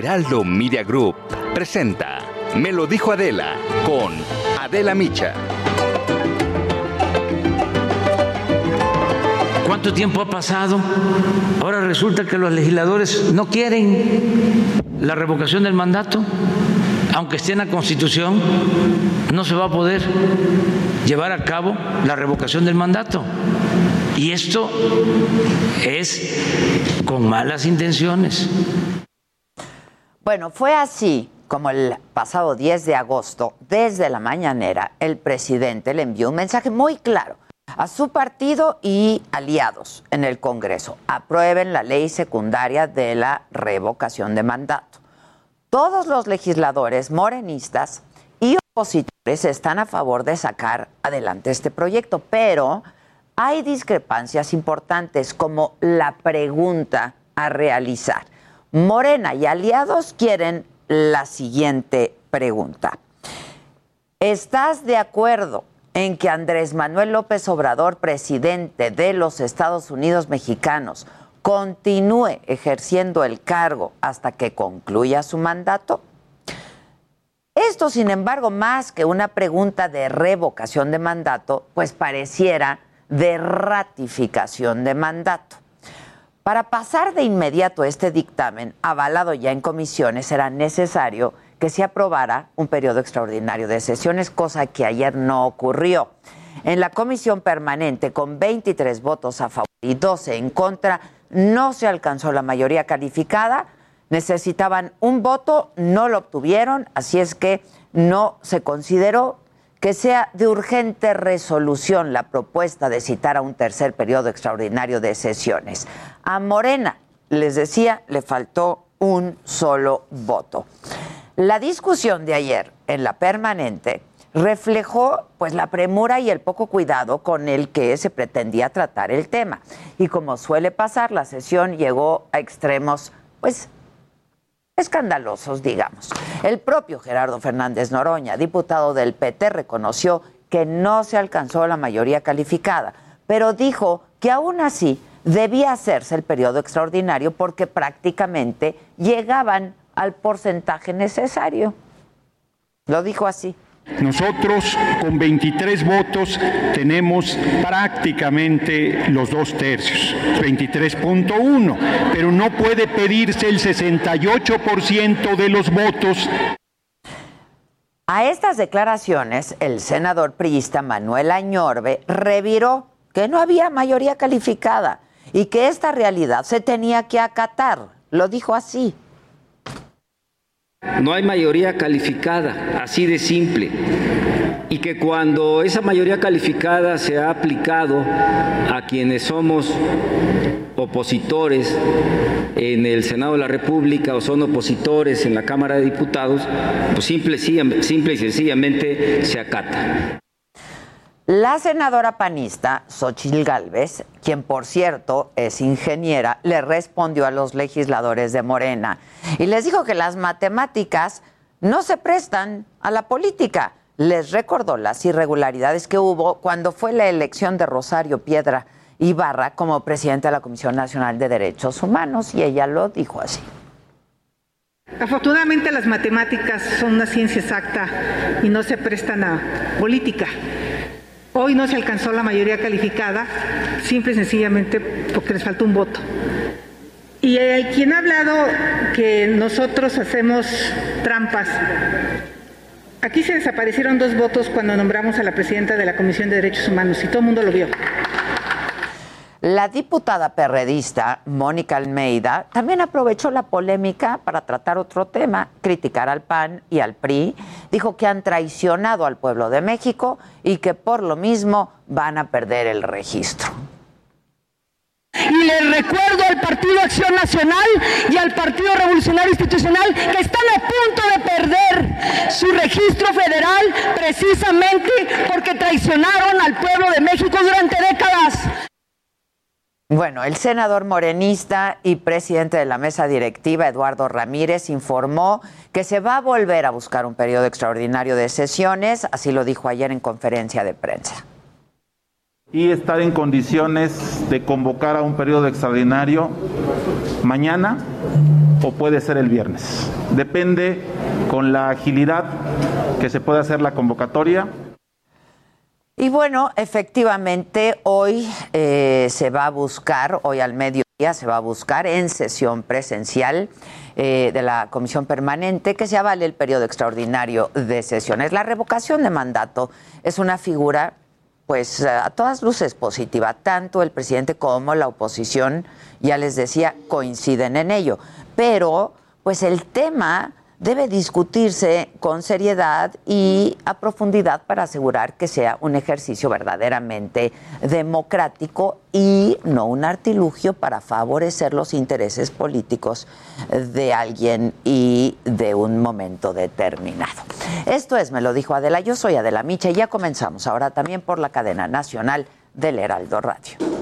Heraldo Media Group presenta Me lo dijo Adela con Adela Micha. ¿Cuánto tiempo ha pasado? Ahora resulta que los legisladores no quieren la revocación del mandato. Aunque esté en la Constitución, no se va a poder llevar a cabo la revocación del mandato. Y esto es con malas intenciones. Bueno, fue así como el pasado 10 de agosto, desde la mañanera, el presidente le envió un mensaje muy claro a su partido y aliados en el Congreso. Aprueben la ley secundaria de la revocación de mandato. Todos los legisladores morenistas y opositores están a favor de sacar adelante este proyecto, pero hay discrepancias importantes como la pregunta a realizar. Morena y aliados quieren la siguiente pregunta. ¿Estás de acuerdo en que Andrés Manuel López Obrador, presidente de los Estados Unidos mexicanos, continúe ejerciendo el cargo hasta que concluya su mandato? Esto, sin embargo, más que una pregunta de revocación de mandato, pues pareciera de ratificación de mandato. Para pasar de inmediato este dictamen, avalado ya en comisiones, será necesario que se aprobara un periodo extraordinario de sesiones, cosa que ayer no ocurrió. En la comisión permanente, con 23 votos a favor y 12 en contra, no se alcanzó la mayoría calificada. Necesitaban un voto, no lo obtuvieron, así es que no se consideró que sea de urgente resolución la propuesta de citar a un tercer periodo extraordinario de sesiones. A Morena, les decía, le faltó un solo voto. La discusión de ayer en la permanente reflejó pues la premura y el poco cuidado con el que se pretendía tratar el tema. Y como suele pasar, la sesión llegó a extremos pues escandalosos, digamos. El propio Gerardo Fernández Noroña, diputado del PT, reconoció que no se alcanzó la mayoría calificada, pero dijo que aún así debía hacerse el periodo extraordinario porque prácticamente llegaban al porcentaje necesario. Lo dijo así. Nosotros con 23 votos tenemos prácticamente los dos tercios, 23.1, pero no puede pedirse el 68% de los votos. A estas declaraciones, el senador priista Manuel Añorbe reviró que no había mayoría calificada y que esta realidad se tenía que acatar. Lo dijo así. No hay mayoría calificada, así de simple. Y que cuando esa mayoría calificada se ha aplicado a quienes somos opositores en el Senado de la República o son opositores en la Cámara de Diputados, pues simple, simple y sencillamente se acata. La senadora panista Xochil Gálvez, quien por cierto es ingeniera, le respondió a los legisladores de Morena y les dijo que las matemáticas no se prestan a la política. Les recordó las irregularidades que hubo cuando fue la elección de Rosario Piedra Ibarra como presidente de la Comisión Nacional de Derechos Humanos y ella lo dijo así. Afortunadamente las matemáticas son una ciencia exacta y no se prestan a política. Hoy no se alcanzó la mayoría calificada, simple y sencillamente porque les faltó un voto. Y el quien ha hablado que nosotros hacemos trampas, aquí se desaparecieron dos votos cuando nombramos a la presidenta de la Comisión de Derechos Humanos y todo el mundo lo vio. La diputada perredista Mónica Almeida también aprovechó la polémica para tratar otro tema, criticar al PAN y al PRI. Dijo que han traicionado al pueblo de México y que por lo mismo van a perder el registro. Y les recuerdo al Partido Acción Nacional y al Partido Revolucionario Institucional que están a punto de perder su registro federal precisamente porque traicionaron al pueblo de México durante décadas. Bueno, el senador morenista y presidente de la mesa directiva, Eduardo Ramírez, informó que se va a volver a buscar un periodo extraordinario de sesiones, así lo dijo ayer en conferencia de prensa. Y estar en condiciones de convocar a un periodo extraordinario mañana o puede ser el viernes. Depende con la agilidad que se pueda hacer la convocatoria. Y bueno, efectivamente, hoy eh, se va a buscar, hoy al mediodía se va a buscar en sesión presencial eh, de la Comisión Permanente que se avale el periodo extraordinario de sesiones. La revocación de mandato es una figura, pues a todas luces positiva. Tanto el presidente como la oposición, ya les decía, coinciden en ello. Pero, pues el tema debe discutirse con seriedad y a profundidad para asegurar que sea un ejercicio verdaderamente democrático y no un artilugio para favorecer los intereses políticos de alguien y de un momento determinado. Esto es, me lo dijo Adela, yo soy Adela Micha y ya comenzamos ahora también por la cadena nacional del Heraldo Radio.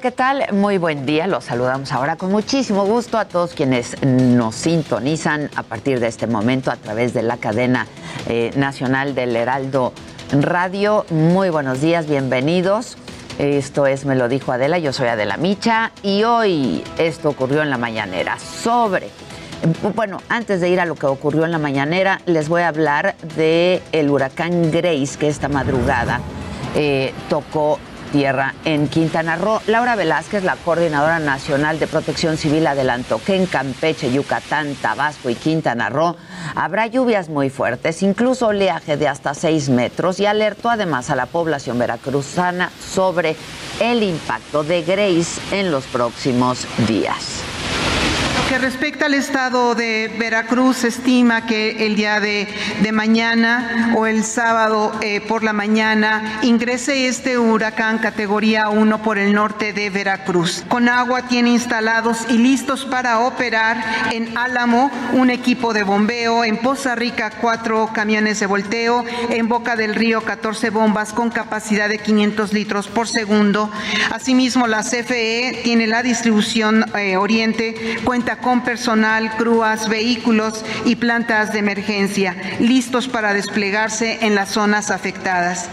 ¿Qué tal? Muy buen día. Los saludamos ahora con muchísimo gusto a todos quienes nos sintonizan a partir de este momento a través de la cadena eh, nacional del Heraldo Radio. Muy buenos días, bienvenidos. Esto es Me lo dijo Adela, yo soy Adela Micha y hoy esto ocurrió en la mañanera sobre bueno, antes de ir a lo que ocurrió en la mañanera, les voy a hablar de el huracán Grace que esta madrugada eh, tocó tierra en Quintana Roo. Laura Velázquez, la coordinadora nacional de protección civil, adelantó que en Campeche, Yucatán, Tabasco y Quintana Roo habrá lluvias muy fuertes, incluso oleaje de hasta 6 metros, y alertó además a la población veracruzana sobre el impacto de Grace en los próximos días que respecta al estado de Veracruz, estima que el día de, mañana o el sábado eh, por la mañana ingrese este huracán categoría 1 por el norte de Veracruz. Con agua tiene instalados y listos para operar en Álamo un equipo de bombeo, en Poza Rica cuatro camiones de volteo, en Boca del Río 14 bombas con capacidad de 500 litros por segundo. Asimismo, la CFE tiene la distribución eh, oriente, cuenta con personal, grúas, vehículos y plantas de emergencia, listos para desplegarse en las zonas afectadas.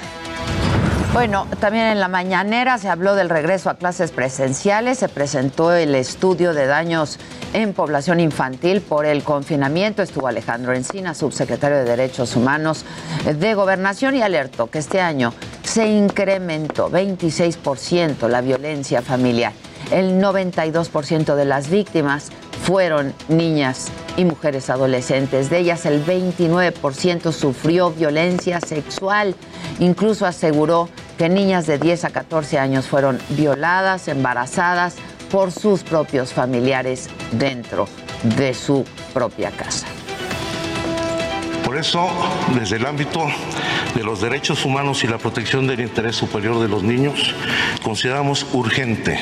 Bueno, también en la mañanera se habló del regreso a clases presenciales, se presentó el estudio de daños en población infantil por el confinamiento, estuvo Alejandro Encina, subsecretario de Derechos Humanos de Gobernación y alertó que este año se incrementó 26% la violencia familiar. El 92% de las víctimas fueron niñas y mujeres adolescentes. De ellas el 29% sufrió violencia sexual. Incluso aseguró que niñas de 10 a 14 años fueron violadas, embarazadas por sus propios familiares dentro de su propia casa. Por eso, desde el ámbito de los derechos humanos y la protección del interés superior de los niños, consideramos urgente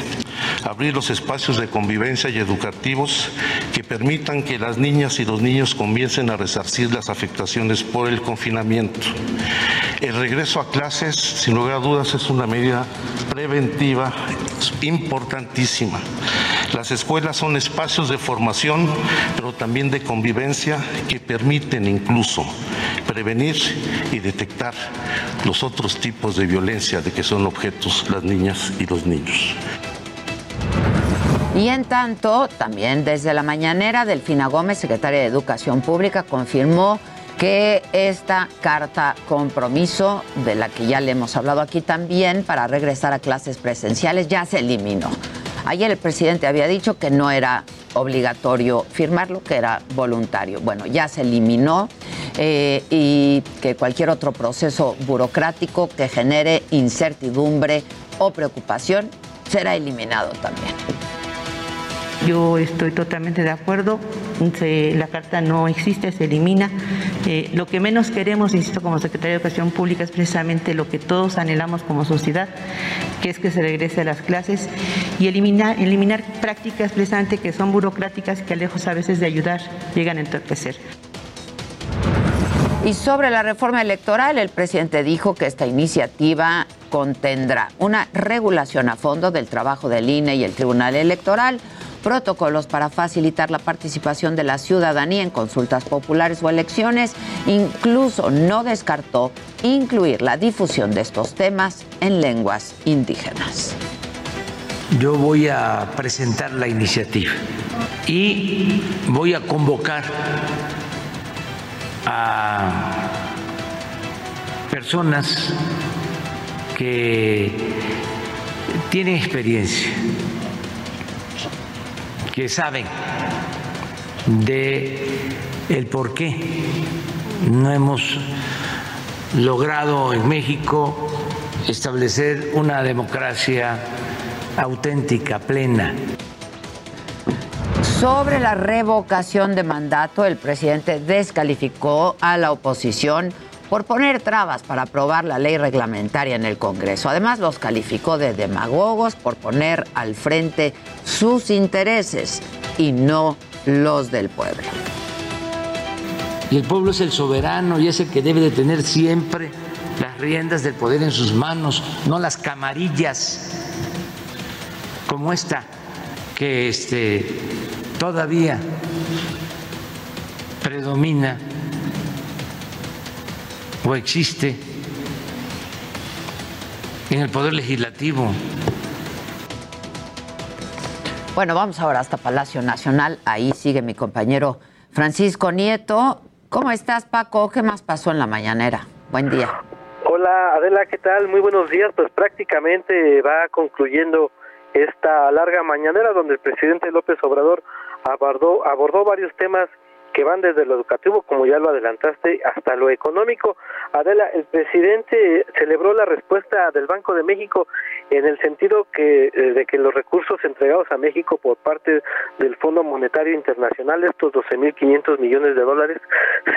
abrir los espacios de convivencia y educativos que permitan que las niñas y los niños comiencen a resarcir las afectaciones por el confinamiento. El regreso a clases, sin lugar a dudas, es una medida preventiva importantísima. Las escuelas son espacios de formación, pero también de convivencia que permiten incluso prevenir y detectar los otros tipos de violencia de que son objetos las niñas y los niños. Y en tanto, también desde la mañanera, Delfina Gómez, secretaria de Educación Pública, confirmó que esta carta compromiso, de la que ya le hemos hablado aquí también, para regresar a clases presenciales, ya se eliminó. Ayer el presidente había dicho que no era obligatorio firmarlo, que era voluntario. Bueno, ya se eliminó eh, y que cualquier otro proceso burocrático que genere incertidumbre o preocupación será eliminado también. Yo estoy totalmente de acuerdo. la carta no existe, se elimina. Eh, lo que menos queremos, insisto, como Secretaría de Educación Pública es precisamente lo que todos anhelamos como sociedad, que es que se regrese a las clases y eliminar, eliminar prácticas precisamente que son burocráticas que lejos a veces de ayudar llegan a entorpecer. Y sobre la reforma electoral, el presidente dijo que esta iniciativa contendrá una regulación a fondo del trabajo del INE y el Tribunal Electoral protocolos para facilitar la participación de la ciudadanía en consultas populares o elecciones. Incluso no descartó incluir la difusión de estos temas en lenguas indígenas. Yo voy a presentar la iniciativa y voy a convocar a personas que tienen experiencia que saben de el por qué no hemos logrado en México establecer una democracia auténtica, plena. Sobre la revocación de mandato, el presidente descalificó a la oposición por poner trabas para aprobar la ley reglamentaria en el Congreso. Además, los calificó de demagogos por poner al frente sus intereses y no los del pueblo. Y el pueblo es el soberano y es el que debe de tener siempre las riendas del poder en sus manos, no las camarillas como esta que este, todavía predomina o existe en el Poder Legislativo. Bueno, vamos ahora hasta Palacio Nacional. Ahí sigue mi compañero Francisco Nieto. ¿Cómo estás, Paco? ¿Qué más pasó en la mañanera? Buen día. Hola, Adela, ¿qué tal? Muy buenos días. Pues prácticamente va concluyendo esta larga mañanera donde el presidente López Obrador abordó, abordó varios temas que van desde lo educativo, como ya lo adelantaste, hasta lo económico. Adela, el presidente celebró la respuesta del Banco de México en el sentido que eh, de que los recursos entregados a México por parte del Fondo Monetario Internacional, estos 12.500 millones de dólares,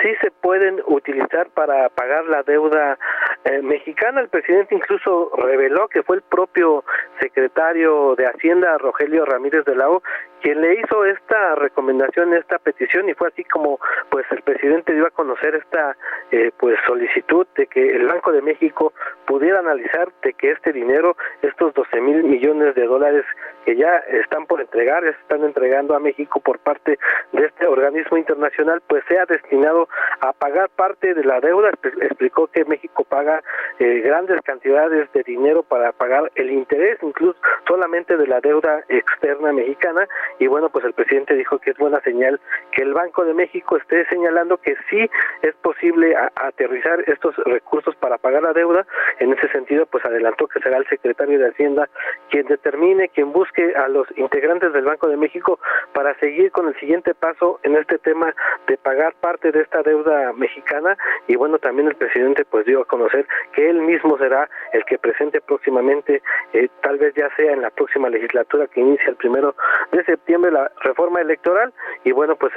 sí se pueden utilizar para pagar la deuda eh, mexicana. El presidente incluso reveló que fue el propio secretario de Hacienda, Rogelio Ramírez de la O, quien le hizo esta recomendación, esta petición y fue así como pues el presidente dio a conocer esta eh, pues solicitud de que el Banco de México pudiera analizar de que este dinero, estos 12 mil millones de dólares que ya están por entregar, ya están entregando a México por parte de este organismo internacional, pues sea destinado a pagar parte de la deuda. Explicó que México paga eh, grandes cantidades de dinero para pagar el interés, incluso solamente de la deuda externa mexicana. Y bueno, pues el presidente dijo que es buena señal que el Banco de México esté señalando que sí es posible aterrizar estos recursos para pagar la deuda. En ese sentido, pues adelantó que será el secretario de Hacienda quien determine, quien busque a los integrantes del Banco de México para seguir con el siguiente paso en este tema de pagar parte de esta deuda mexicana. Y bueno, también el presidente pues dio a conocer que él mismo será el que presente próximamente, eh, tal vez ya sea en la próxima legislatura que inicia el primero de septiembre, la reforma electoral. Y bueno, pues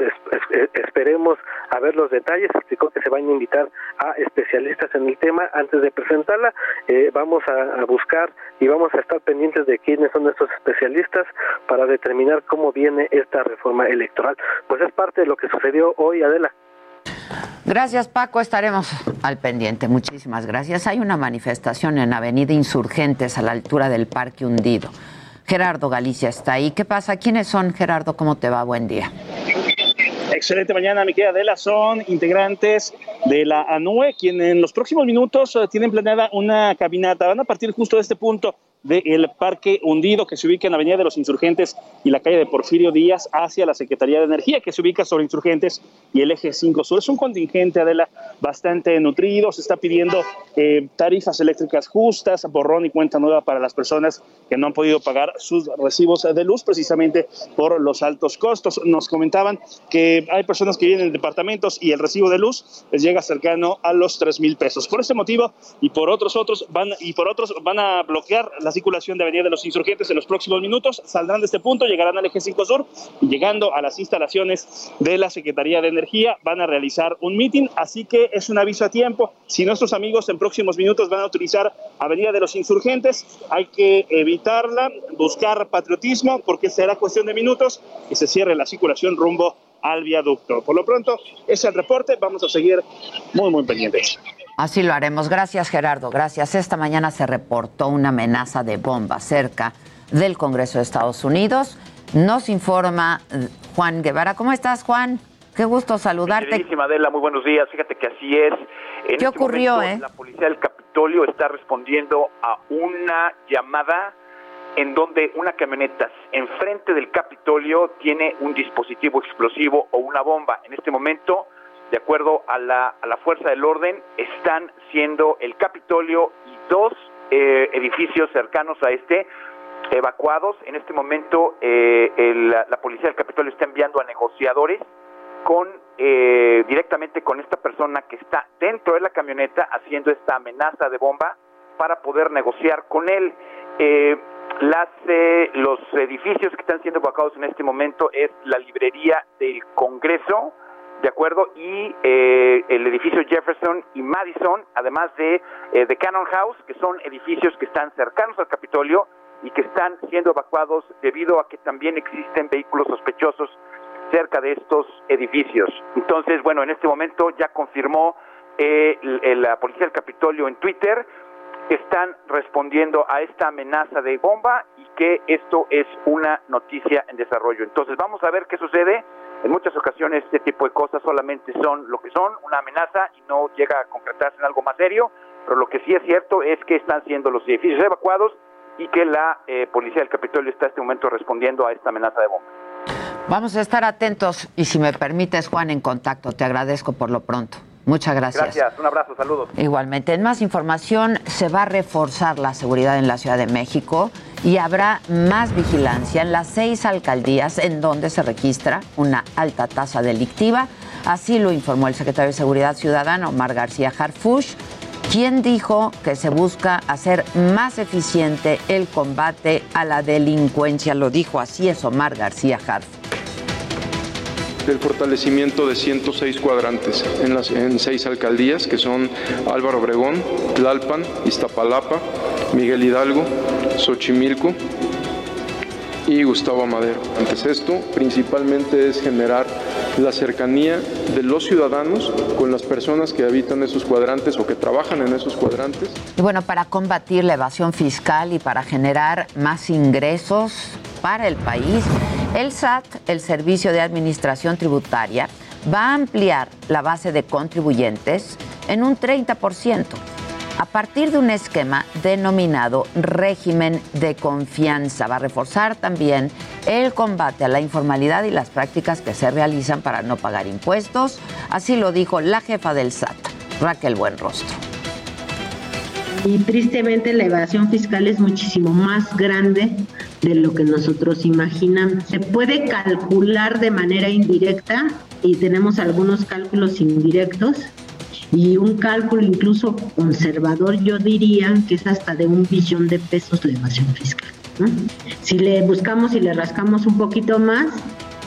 esperemos a ver los detalles. Explicó que se van a invitar a especialistas en el tema antes de presentarla. Eh, vamos a, buscar y vamos a estar pendientes de quiénes son estos especialistas para determinar cómo viene esta reforma electoral. Pues es parte de lo que sucedió hoy, Adela. Gracias, Paco. Estaremos al pendiente. Muchísimas gracias. Hay una manifestación en Avenida Insurgentes a la altura del Parque Hundido. Gerardo Galicia está ahí. ¿Qué pasa? ¿Quiénes son, Gerardo? ¿Cómo te va? Buen día. Excelente mañana, mi querida Adela. Son integrantes de la ANUE, quienes en los próximos minutos eh, tienen planeada una caminata. Van a partir justo de este punto del Parque Hundido, que se ubica en la Avenida de los Insurgentes y la calle de Porfirio Díaz, hacia la Secretaría de Energía, que se ubica sobre Insurgentes y el Eje 5 Sur. Es un contingente, Adela, bastante nutrido. Se está pidiendo eh, tarifas eléctricas justas, borrón y cuenta nueva para las personas que no han podido pagar sus recibos de luz, precisamente por los altos costos. Nos comentaban que hay personas que vienen en departamentos y el recibo de luz les llega cercano a los 3 mil pesos. Por este motivo y por otros otros van y por otros van a bloquear la circulación de Avenida de los Insurgentes en los próximos minutos. Saldrán de este punto, llegarán al eje 5 Sur y llegando a las instalaciones de la Secretaría de Energía van a realizar un meeting. Así que es un aviso a tiempo. Si nuestros amigos en próximos minutos van a utilizar Avenida de los Insurgentes, hay que evitarla, buscar patriotismo, porque será cuestión de minutos y se cierre la circulación rumbo al viaducto. Por lo pronto, ese es el reporte. Vamos a seguir muy, muy pendientes. Así lo haremos. Gracias, Gerardo. Gracias. Esta mañana se reportó una amenaza de bomba cerca del Congreso de Estados Unidos. Nos informa eh, Juan Guevara. ¿Cómo estás, Juan? Qué gusto saludarte. Adela, muy buenos días. Fíjate que así es. En ¿Qué este ocurrió, momento, eh? La policía del Capitolio está respondiendo a una llamada en donde una camioneta enfrente del Capitolio tiene un dispositivo explosivo o una bomba. En este momento, de acuerdo a la, a la fuerza del orden, están siendo el Capitolio y dos eh, edificios cercanos a este evacuados. En este momento, eh, el- la, policía del Capitolio está enviando a negociadores con eh, directamente con esta persona que está dentro de la camioneta haciendo esta amenaza de bomba para poder negociar con él. Eh, las, eh, los edificios que están siendo evacuados en este momento es la librería del Congreso, ¿de acuerdo? Y eh, el edificio Jefferson y Madison, además de eh, Cannon House, que son edificios que están cercanos al Capitolio y que están siendo evacuados debido a que también existen vehículos sospechosos cerca de estos edificios. Entonces, bueno, en este momento ya confirmó eh, la policía del Capitolio en Twitter están respondiendo a esta amenaza de bomba y que esto es una noticia en desarrollo. Entonces vamos a ver qué sucede. En muchas ocasiones este tipo de cosas solamente son lo que son, una amenaza y no llega a concretarse en algo más serio, pero lo que sí es cierto es que están siendo los edificios evacuados y que la eh, policía del Capitolio está en este momento respondiendo a esta amenaza de bomba. Vamos a estar atentos y si me permites, Juan, en contacto. Te agradezco por lo pronto. Muchas gracias. Gracias, un abrazo, saludos. Igualmente, en más información, se va a reforzar la seguridad en la Ciudad de México y habrá más vigilancia en las seis alcaldías en donde se registra una alta tasa delictiva. Así lo informó el secretario de Seguridad Ciudadana, Omar García Harfush, quien dijo que se busca hacer más eficiente el combate a la delincuencia. Lo dijo así es Omar García Harfush. Del fortalecimiento de 106 cuadrantes en, las, en seis alcaldías que son Álvaro Obregón, Tlalpan, Iztapalapa, Miguel Hidalgo, Xochimilco y Gustavo Madero. Antes esto, principalmente es generar la cercanía de los ciudadanos con las personas que habitan esos cuadrantes o que trabajan en esos cuadrantes. Y bueno, para combatir la evasión fiscal y para generar más ingresos para el país, el SAT, el Servicio de Administración Tributaria, va a ampliar la base de contribuyentes en un 30% a partir de un esquema denominado régimen de confianza. Va a reforzar también el combate a la informalidad y las prácticas que se realizan para no pagar impuestos. Así lo dijo la jefa del SAT, Raquel Buenrostro. Y tristemente la evasión fiscal es muchísimo más grande de lo que nosotros imaginamos. Se puede calcular de manera indirecta y tenemos algunos cálculos indirectos y un cálculo incluso conservador yo diría que es hasta de un billón de pesos la evasión fiscal. Si le buscamos y le rascamos un poquito más,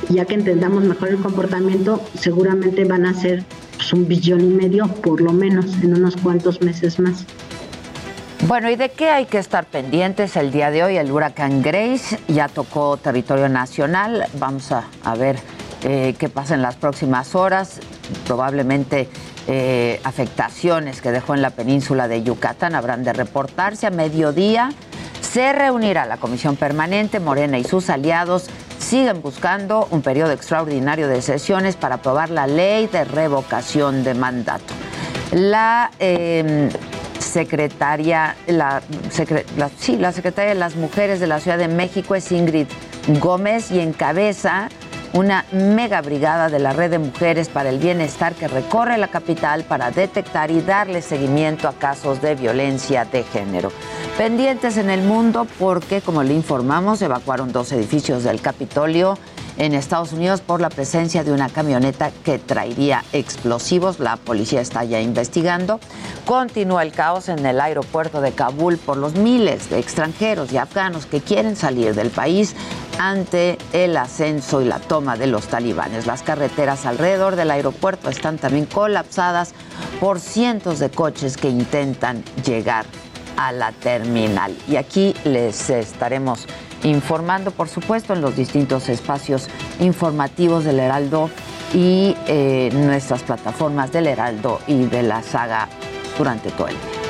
ya que entendamos mejor el comportamiento, seguramente van a ser pues, un billón y medio por lo menos en unos cuantos meses más. Bueno, ¿y de qué hay que estar pendientes el día de hoy? El huracán Grace ya tocó territorio nacional. Vamos a, a ver eh, qué pasa en las próximas horas. Probablemente eh, afectaciones que dejó en la península de Yucatán habrán de reportarse a mediodía. Se reunirá la comisión permanente. Morena y sus aliados siguen buscando un periodo extraordinario de sesiones para aprobar la ley de revocación de mandato. La. eh, secretaria, la, secre- sí, la secretaria de las Mujeres de la Ciudad de México es Ingrid Gómez y encabeza una mega brigada de la Red de Mujeres para el Bienestar que recorre la capital para detectar y darle seguimiento a casos de violencia de género. Pendientes en el mundo porque, como le informamos, evacuaron dos edificios del Capitolio en Estados Unidos por la presencia de una camioneta que traería explosivos. La policía está ya investigando. Continúa el caos en el aeropuerto de Kabul por los miles de extranjeros y afganos que quieren salir del país ante el ascenso y la toma de los talibanes. Las carreteras alrededor del aeropuerto están también colapsadas por cientos de coches que intentan llegar a la terminal. Y aquí les estaremos informando, por supuesto, en los distintos espacios informativos del Heraldo y eh, nuestras plataformas del Heraldo y de la saga durante todo el día.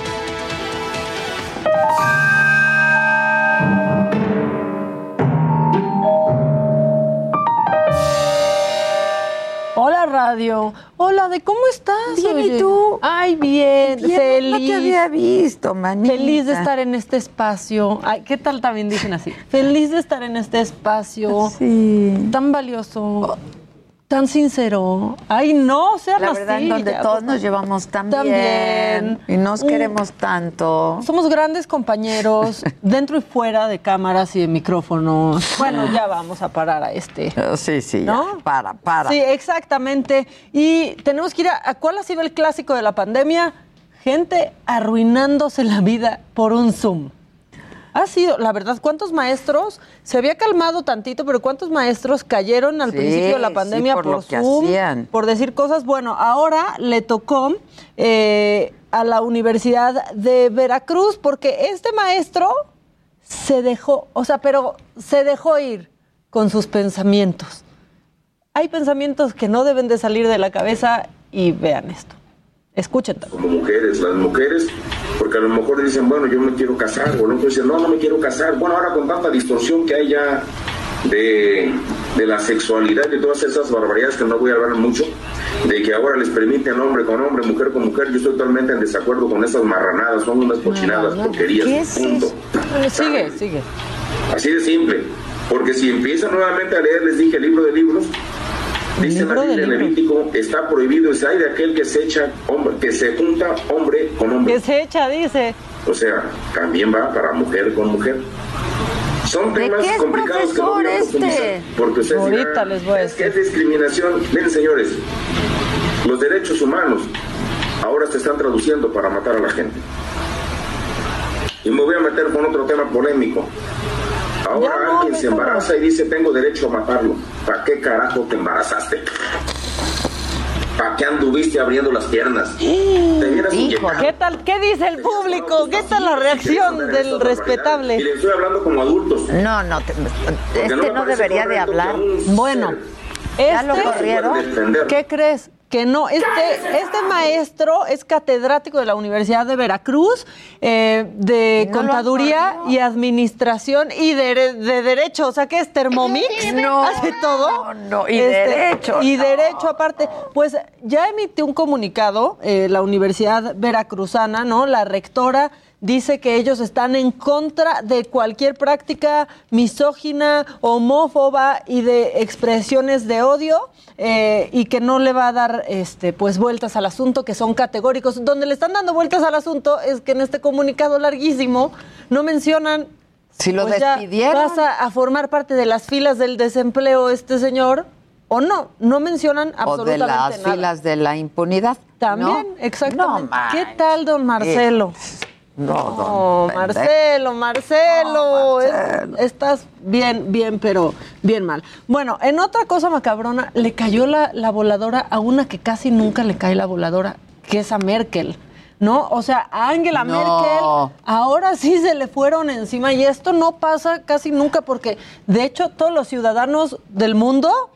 Hola radio. Hola, ¿de cómo estás? Bien, ¿y tú? Ay, bien, Bien, feliz. no te había visto, manita. Feliz de estar en este espacio. Ay, ¿qué tal también dicen así? Feliz de estar en este espacio. Sí. Tan valioso. Tan sincero. Ay, no, sean La así. verdad, en donde ya, todos por nos llevamos tan, También. bien y nos queremos tanto. Somos grandes compañeros, dentro y fuera de cámaras y de micrófonos. Bueno, ya vamos a parar a este. Sí, sí, ya. ¿No? para, para. Sí, exactamente. Y tenemos que ir a, a cuál ha sido el clásico de la pandemia. Gente arruinándose la vida por un Zoom. Ha sido, la verdad, ¿cuántos maestros? Se había calmado tantito, pero ¿cuántos maestros cayeron al Sí, principio de la sí, pandemia por por, lo que hacían. Por decir cosas. Bueno, ahora le tocó eh, a la Universidad de Veracruz, porque este maestro se dejó, o sea, pero se dejó ir con sus pensamientos. Hay pensamientos que no deben de salir de la cabeza y vean esto. Escuchen. como mujeres, las mujeres, porque a lo mejor dicen, bueno, yo me quiero casar, o no dicen, no, no me quiero casar. Bueno, ahora con tanta distorsión que hay ya de, de la sexualidad y todas esas barbaridades que no voy a hablar mucho, de que ahora les permiten hombre con hombre, mujer con mujer, yo estoy totalmente en desacuerdo con esas marranadas, son unas cochinadas, porquerías, punto. Sigue, sigue. Así de simple. Porque si empiezan nuevamente a leer, les dije, el libro de libros, dice la Biblia en Levítico, está prohibido, es hay de aquel que se echa, hombre, que se junta hombre con hombre. Que se echa, dice. O sea, también va para mujer con mujer. Son ¿De temas qué es complicados que no voy a este? porque ustedes Ahorita dirán, les voy a es que es discriminación. Miren, señores, los derechos humanos ahora se están traduciendo para matar a la gente. Y me voy a meter con otro tema polémico. Ahora alguien se embaraza y dice tengo derecho a matarlo. ¿Para qué carajo te embarazaste? ¿Para qué anduviste abriendo las piernas? Te inyectado. ¿Qué tal? ¿Qué dice el público? ¿Qué tal la reacción del respetable? Y les estoy hablando como adultos. No, no, te- este no debería de hablar. Bueno, ¿Ya lo este-? ¿Qué crees? Que no, este, este maestro es catedrático de la Universidad de Veracruz eh, de no Contaduría y Administración y de, de Derecho, o sea que es Thermomix, No, hace todo. Este, no, y Derecho, Y no. Derecho aparte. Pues ya emitió un comunicado eh, la Universidad Veracruzana, ¿no? La rectora dice que ellos están en contra de cualquier práctica misógina, homófoba y de expresiones de odio eh, y que no le va a dar este pues vueltas al asunto, que son categóricos. Donde le están dando vueltas al asunto es que en este comunicado larguísimo no mencionan Si lo pues despidieron. vas a, a formar parte de las filas del desempleo este señor o no, no mencionan O de absolutamente las nada. filas de la impunidad. También, ¿no? exactamente. No, ¿Qué tal, don Marcelo? No, No, don Marcelo, Marcelo, es- estás bien, bien, pero bien mal. Bueno, en otra cosa macabrona, le cayó la, la voladora a una que casi nunca le cae la voladora, que es a Merkel. ¿No? O sea, a Angela No. Merkel ahora sí se le fueron encima y esto no pasa casi nunca porque de hecho todos los ciudadanos del mundo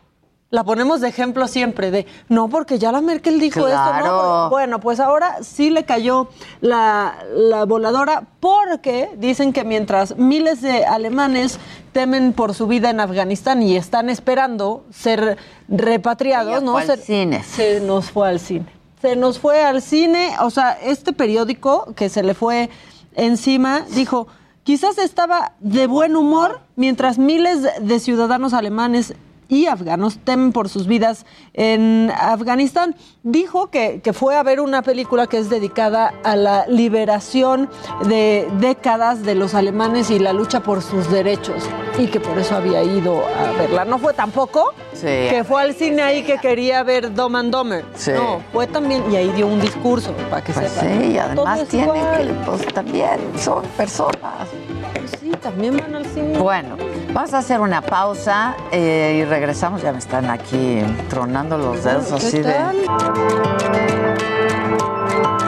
la ponemos de ejemplo siempre de no porque ya la Merkel dijo esto, Claro. no, bueno, pues ahora sí le cayó la, la voladora porque dicen que mientras miles de alemanes temen por su vida en Afganistán y están esperando ser repatriados, ¿no? fue al cine. Se nos fue al cine. se nos fue al cine, o sea, este periódico que se le fue encima dijo, quizás estaba de buen humor mientras miles de ciudadanos alemanes y afganos temen por sus vidas en Afganistán. Dijo que, que, fue a ver una película que es dedicada a la liberación de décadas de los alemanes y la lucha por sus derechos y que por eso había ido a verla. No fue tampoco Sí. que fue al cine ahí que quería ver Dom and Dumber. Sí. No, fue también y ahí dio un discurso para que Pues sepan. sí, y además tienen igual. que, pues también son personas. Pues sí, también van al cine. Bueno, vamos a hacer una pausa eh, y regresamos. Ya me están aquí tronando los dedos así de.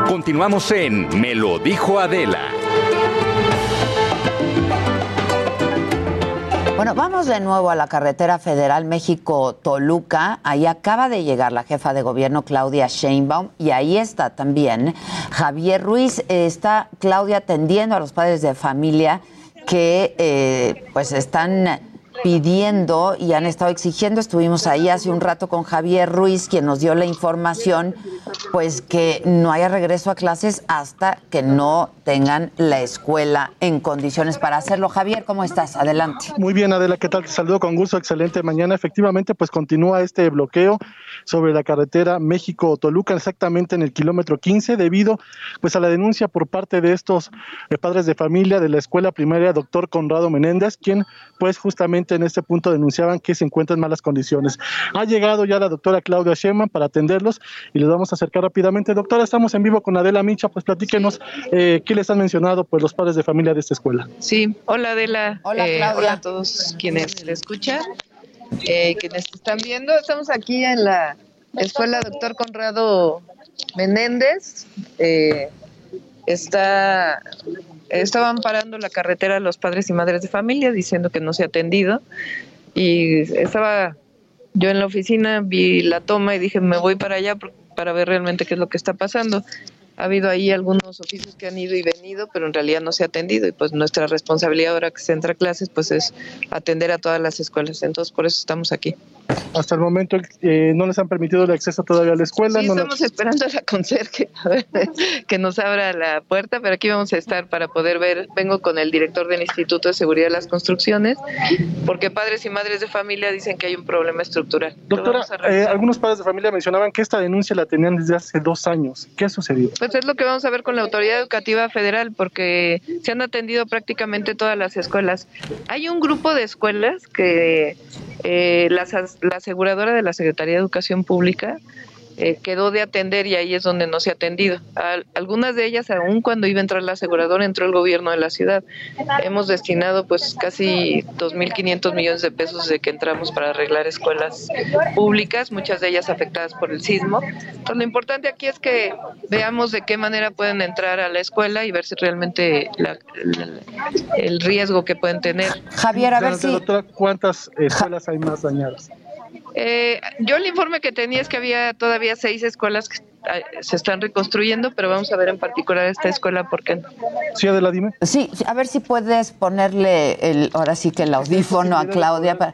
Continuamos en Me lo dijo Adela. Bueno, vamos de nuevo a la carretera federal México-Toluca. Ahí acaba de llegar la jefa de gobierno Claudia Sheinbaum y ahí está también Javier Ruiz. Está Claudia atendiendo a los padres de familia que eh, pues están pidiendo y han estado exigiendo. Estuvimos ahí hace un rato con Javier Ruiz, quien nos dio la información, pues que no haya regreso a clases hasta que no tengan la escuela en condiciones para hacerlo. Javier, ¿cómo estás? Adelante. Muy bien, Adela, ¿qué tal? Te saludo con gusto, excelente mañana. Efectivamente, pues continúa este bloqueo sobre la carretera México-Toluca, exactamente en el kilómetro 15, debido pues a la denuncia por parte de estos eh, padres de familia de la escuela primaria doctor Conrado Menéndez, quien pues justamente en este punto denunciaban que se encuentra en malas condiciones. Ha llegado ya la doctora Claudia Sheinbaum para atenderlos y les vamos a acercar rápidamente. Doctora, estamos en vivo con Adela Micha, pues platíquenos eh, qué les han mencionado pues los padres de familia de esta escuela. Sí, hola Adela. Hola, Eh, Claudia. hola a todos quienes le escuchan, eh, quienes están viendo. Estamos aquí en la escuela Doctor Conrado Menéndez. Eh, está, estaban parando la carretera los padres y madres de familia diciendo que no se ha atendido. Y estaba yo en la oficina, vi la toma y dije, me voy para allá para ver realmente qué es lo que está pasando. Ha habido ahí algunos oficios que han ido y venido, pero en realidad no se ha atendido y pues nuestra responsabilidad ahora que se entra a clases pues es atender a todas las escuelas. Entonces por eso estamos aquí. Hasta el momento eh, no les han permitido el acceso todavía a la escuela. Sí, no la- estamos esperando a la conserje a ver, que nos abra la puerta, pero aquí vamos a estar para poder ver. Vengo con el director del Instituto de Seguridad de las Construcciones, porque padres y madres de familia dicen que hay un problema estructural. Doctora, eh, algunos padres de familia mencionaban que esta denuncia la tenían desde hace dos años. ¿Qué ha sucedido? Pues es lo que vamos a ver con la Autoridad Educativa Federal, porque se han atendido prácticamente todas las escuelas. Hay un grupo de escuelas que eh, as- la aseguradora de la Secretaría de Educación Pública eh, quedó de atender y ahí es donde no se ha atendido. Al- algunas de ellas, aún cuando iba a entrar la aseguradora, entró el gobierno de la ciudad. Hemos destinado pues casi 2.500 millones de pesos de que entramos para arreglar escuelas públicas, muchas de ellas afectadas por el sismo. Entonces, lo importante aquí es que veamos de qué manera pueden entrar a la escuela y ver si realmente la- la- el riesgo que pueden tener. Javier, a ver si. doctora, ¿cuántas escuelas hay más dañadas? Eh, yo el informe que tenía es que había todavía seis escuelas que se están reconstruyendo, pero vamos a ver en particular esta escuela porque no. Sí, Adela, dime. Sí, a ver si puedes ponerle el, ahora sí que el audífono a Claudia para,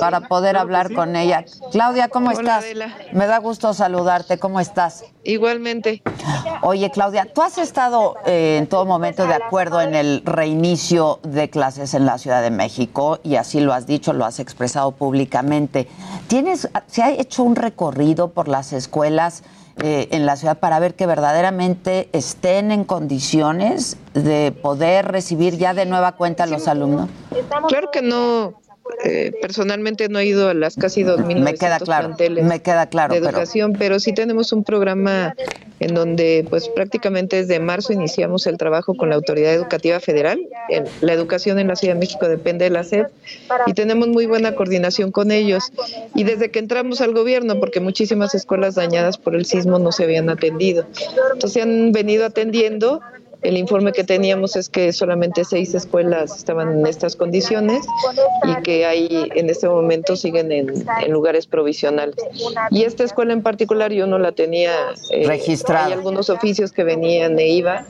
para poder hablar con ella. Claudia, ¿cómo estás? Me da gusto saludarte. ¿Cómo estás? Igualmente. Oye, Claudia, tú has estado eh, en todo momento de acuerdo en el reinicio de clases en la Ciudad de México y así lo has dicho, lo has expresado públicamente. ¿Tienes, se ha hecho un recorrido por las escuelas eh, en la ciudad para ver que verdaderamente estén en condiciones de poder recibir ya de nueva cuenta a los alumnos? Claro que no. Eh, personalmente no he ido a las casi 2.000 Me queda claro, me queda claro, de pero educación, pero... sí tenemos un programa en donde pues prácticamente desde marzo iniciamos el trabajo con la Autoridad Educativa Federal. En- la educación en la Ciudad de México depende de la SEP y tenemos muy buena coordinación con ellos. Y desde que entramos al gobierno, porque muchísimas escuelas dañadas por el sismo no se habían atendido. Entonces se han venido atendiendo. El informe que teníamos es que solamente seis escuelas estaban en estas condiciones y que ahí en este momento siguen en, en lugares provisionales. Y esta escuela en particular yo no la tenía eh, Registrada. Hay algunos oficios que venían e iba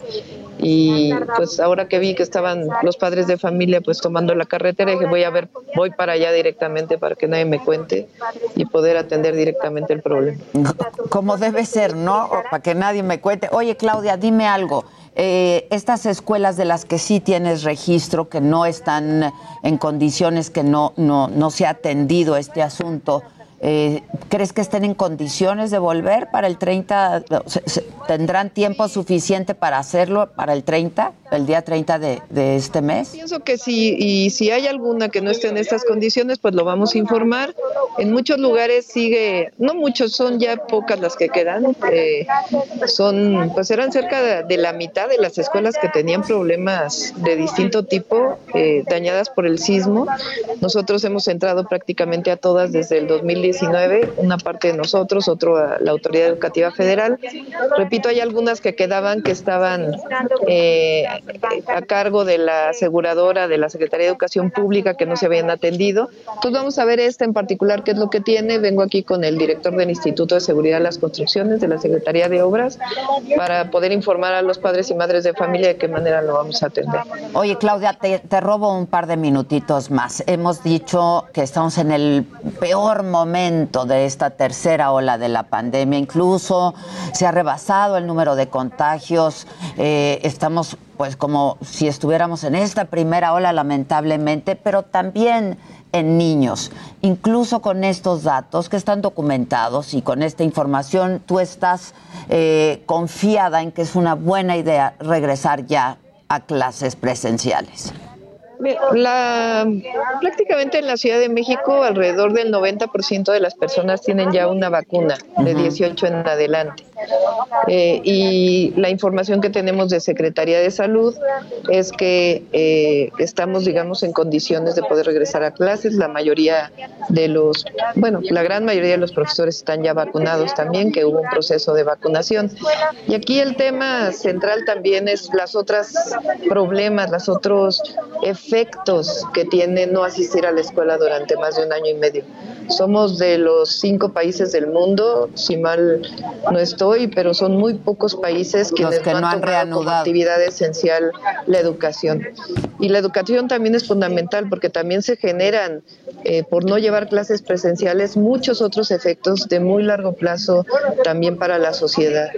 y pues ahora que vi que estaban los padres de familia pues tomando la carretera, dije voy a ver, voy para allá directamente para que nadie me cuente y poder atender directamente el problema. Como debe ser, ¿no? Para que nadie me cuente. Oye, Claudia, dime algo. Eh, estas escuelas de las que sí tienes registro, que no están en condiciones, que no, no, no se ha atendido este asunto, eh, ¿Crees que estén en condiciones de volver para el 30? ¿Tendrán tiempo suficiente para hacerlo para el 30, el día 30 de, este mes? Pienso que sí, y si hay alguna que no esté en estas condiciones, pues lo vamos a informar. En muchos lugares sigue, no muchos, son ya pocas las que quedan. Eh, son, pues eran cerca de, la mitad de las escuelas que tenían problemas de distinto tipo, eh, dañadas por el sismo. Nosotros hemos entrado prácticamente a todas desde el 2010 una parte de nosotros, otro a la Autoridad Educativa Federal. Repito, hay algunas que quedaban que estaban eh, a cargo de la aseguradora de la Secretaría de Educación Pública que no se habían atendido. Entonces vamos a ver esta en particular, qué es lo que tiene. Vengo aquí con el director del Instituto de Seguridad de las Construcciones de la Secretaría de Obras para poder informar a los padres y madres de familia de qué manera lo vamos a atender. Oye, Claudia, te, te robo un par de minutitos más. Hemos dicho que estamos en el peor momento de esta tercera ola de la pandemia. Incluso se ha rebasado el número de contagios. Eh, estamos pues como si estuviéramos en esta primera ola, lamentablemente, pero también en niños. Incluso con estos datos que están documentados y con esta información, tú estás eh, confiada en que es una buena idea regresar ya a clases presenciales. La, prácticamente en la Ciudad de México alrededor del 90% de las personas tienen ya una vacuna de 18 en adelante. Eh, y la información que tenemos de Secretaría de Salud es que eh, estamos, digamos, en condiciones de poder regresar a clases. La mayoría de los, bueno, la gran mayoría de los profesores están ya vacunados también, que hubo un proceso de vacunación. Y aquí el tema central también es las otras problemas, los otros efectos que tiene no asistir a la escuela durante más de un año y medio. Somos de los cinco países del mundo, si mal no estoy, pero son muy pocos países quienes que no, han, reanudado como actividad esencial la educación. Y la educación también es fundamental porque también se generan, eh, por no llevar clases presenciales, muchos otros efectos de muy largo plazo también para la sociedad.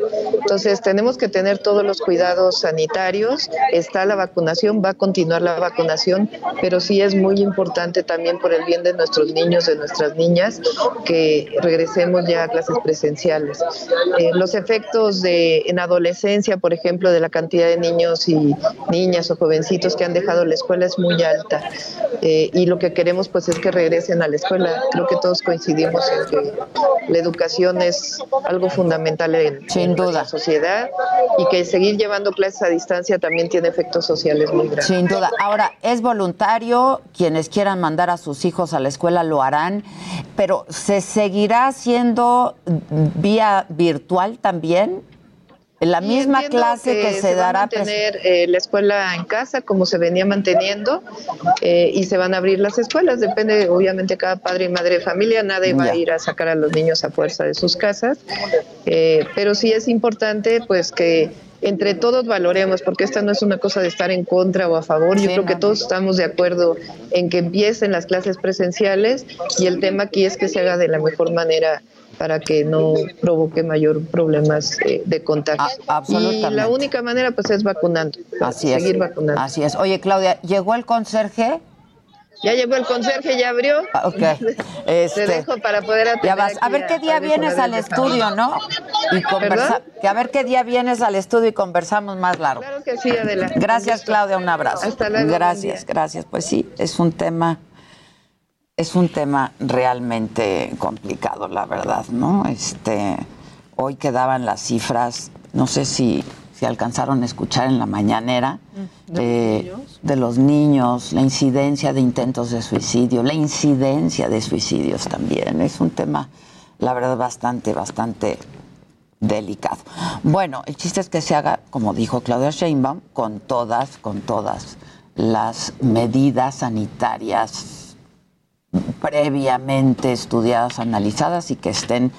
Entonces tenemos que tener todos los cuidados sanitarios, está la vacunación, va a continuar la vacunación, pero sí es muy importante también por el bien de nuestros niños, de nuestras niñas, que regresemos ya a clases presenciales. Eh, los efectos de en adolescencia, por ejemplo, de la cantidad de niños y niñas o jovencitos que han dejado la escuela es muy alta. Eh, y lo que queremos pues es que regresen a la escuela. Creo que todos coincidimos en que la educación es algo fundamental en, Sin duda. la sociedad y que seguir llevando clases a distancia también tiene efectos sociales muy grandes. Sin duda. Ahora, es voluntario, quienes quieran mandar a sus hijos a la escuela lo harán pero ¿se seguirá haciendo vía virtual también? La misma clase que, se, dará. Va a mantener eh, la escuela en casa como se venía manteniendo eh, y se van a abrir las escuelas. Depende, obviamente, cada padre y madre de familia. Nadie va a ir a sacar a los niños a fuerza de sus casas. Eh, pero sí es importante, pues, que entre todos valoremos, porque esta no es una cosa de estar en contra o a favor. Yo creo que todos estamos de acuerdo en que empiecen las clases presenciales y el tema aquí es que se haga de la mejor manera para que no provoque mayor problemas eh, de contagio. Y la única manera pues es vacunando. Así es. Seguir vacunando. Así es. Oye, Claudia, ¿llegó el conserje? Ya llegó el conserje, ya abrió. Ah, ok. Este, Te dejo para poder atender. Ya vas. A ver qué día vienes al estudio, ¿no? Y conversa, que a ver qué día vienes al estudio y conversamos más largo. Claro que sí, adelante. Gracias, Claudia, un abrazo. Hasta luego. Gracias, gracias. Pues sí, es un tema es un tema realmente complicado, la verdad, ¿no? Este, hoy quedaban las cifras, no sé si, si alcanzaron a escuchar en la mañanera, mm, ¿De, eh, de los niños, la incidencia de intentos de suicidio, la incidencia de suicidios también. Es un tema, la verdad, bastante, bastante delicado. Bueno, el chiste es que se haga, como dijo Claudia Sheinbaum, con todas, con todas las medidas sanitarias previamente estudiadas, analizadas y que estén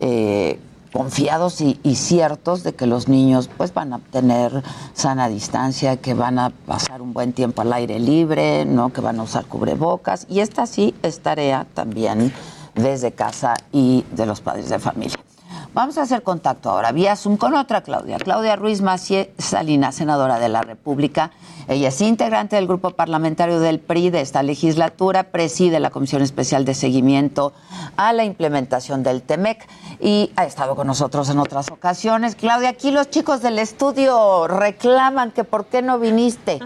eh, confiados y, y, ciertos de que los niños pues van a tener sana distancia, que van a pasar un buen tiempo al aire libre, no que van a usar cubrebocas y esta sí es tarea también desde casa y de los padres de familia. Vamos a hacer contacto ahora vía Zoom con otra Claudia, Claudia Ruiz Macié Salinas, senadora de la República. Ella es integrante del grupo parlamentario del PRI de esta legislatura, preside la Comisión Especial de Seguimiento a la implementación del TEMEC y ha estado con nosotros en otras ocasiones. Claudia, aquí los chicos del estudio reclaman que por qué no viniste.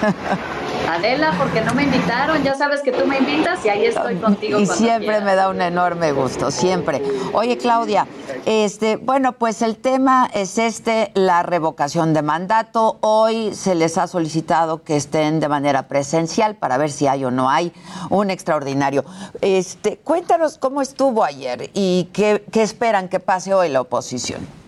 Adela, porque no me invitaron, ya sabes que tú me invitas y ahí estoy contigo. Y siempre me da un enorme gusto, siempre. Oye, Claudia, este, bueno, pues el tema es este, la revocación de mandato. Hoy se les ha solicitado que estén de manera presencial para ver si hay o no hay un extraordinario. Este, cuéntanos cómo estuvo ayer y qué, qué esperan que pase hoy la oposición.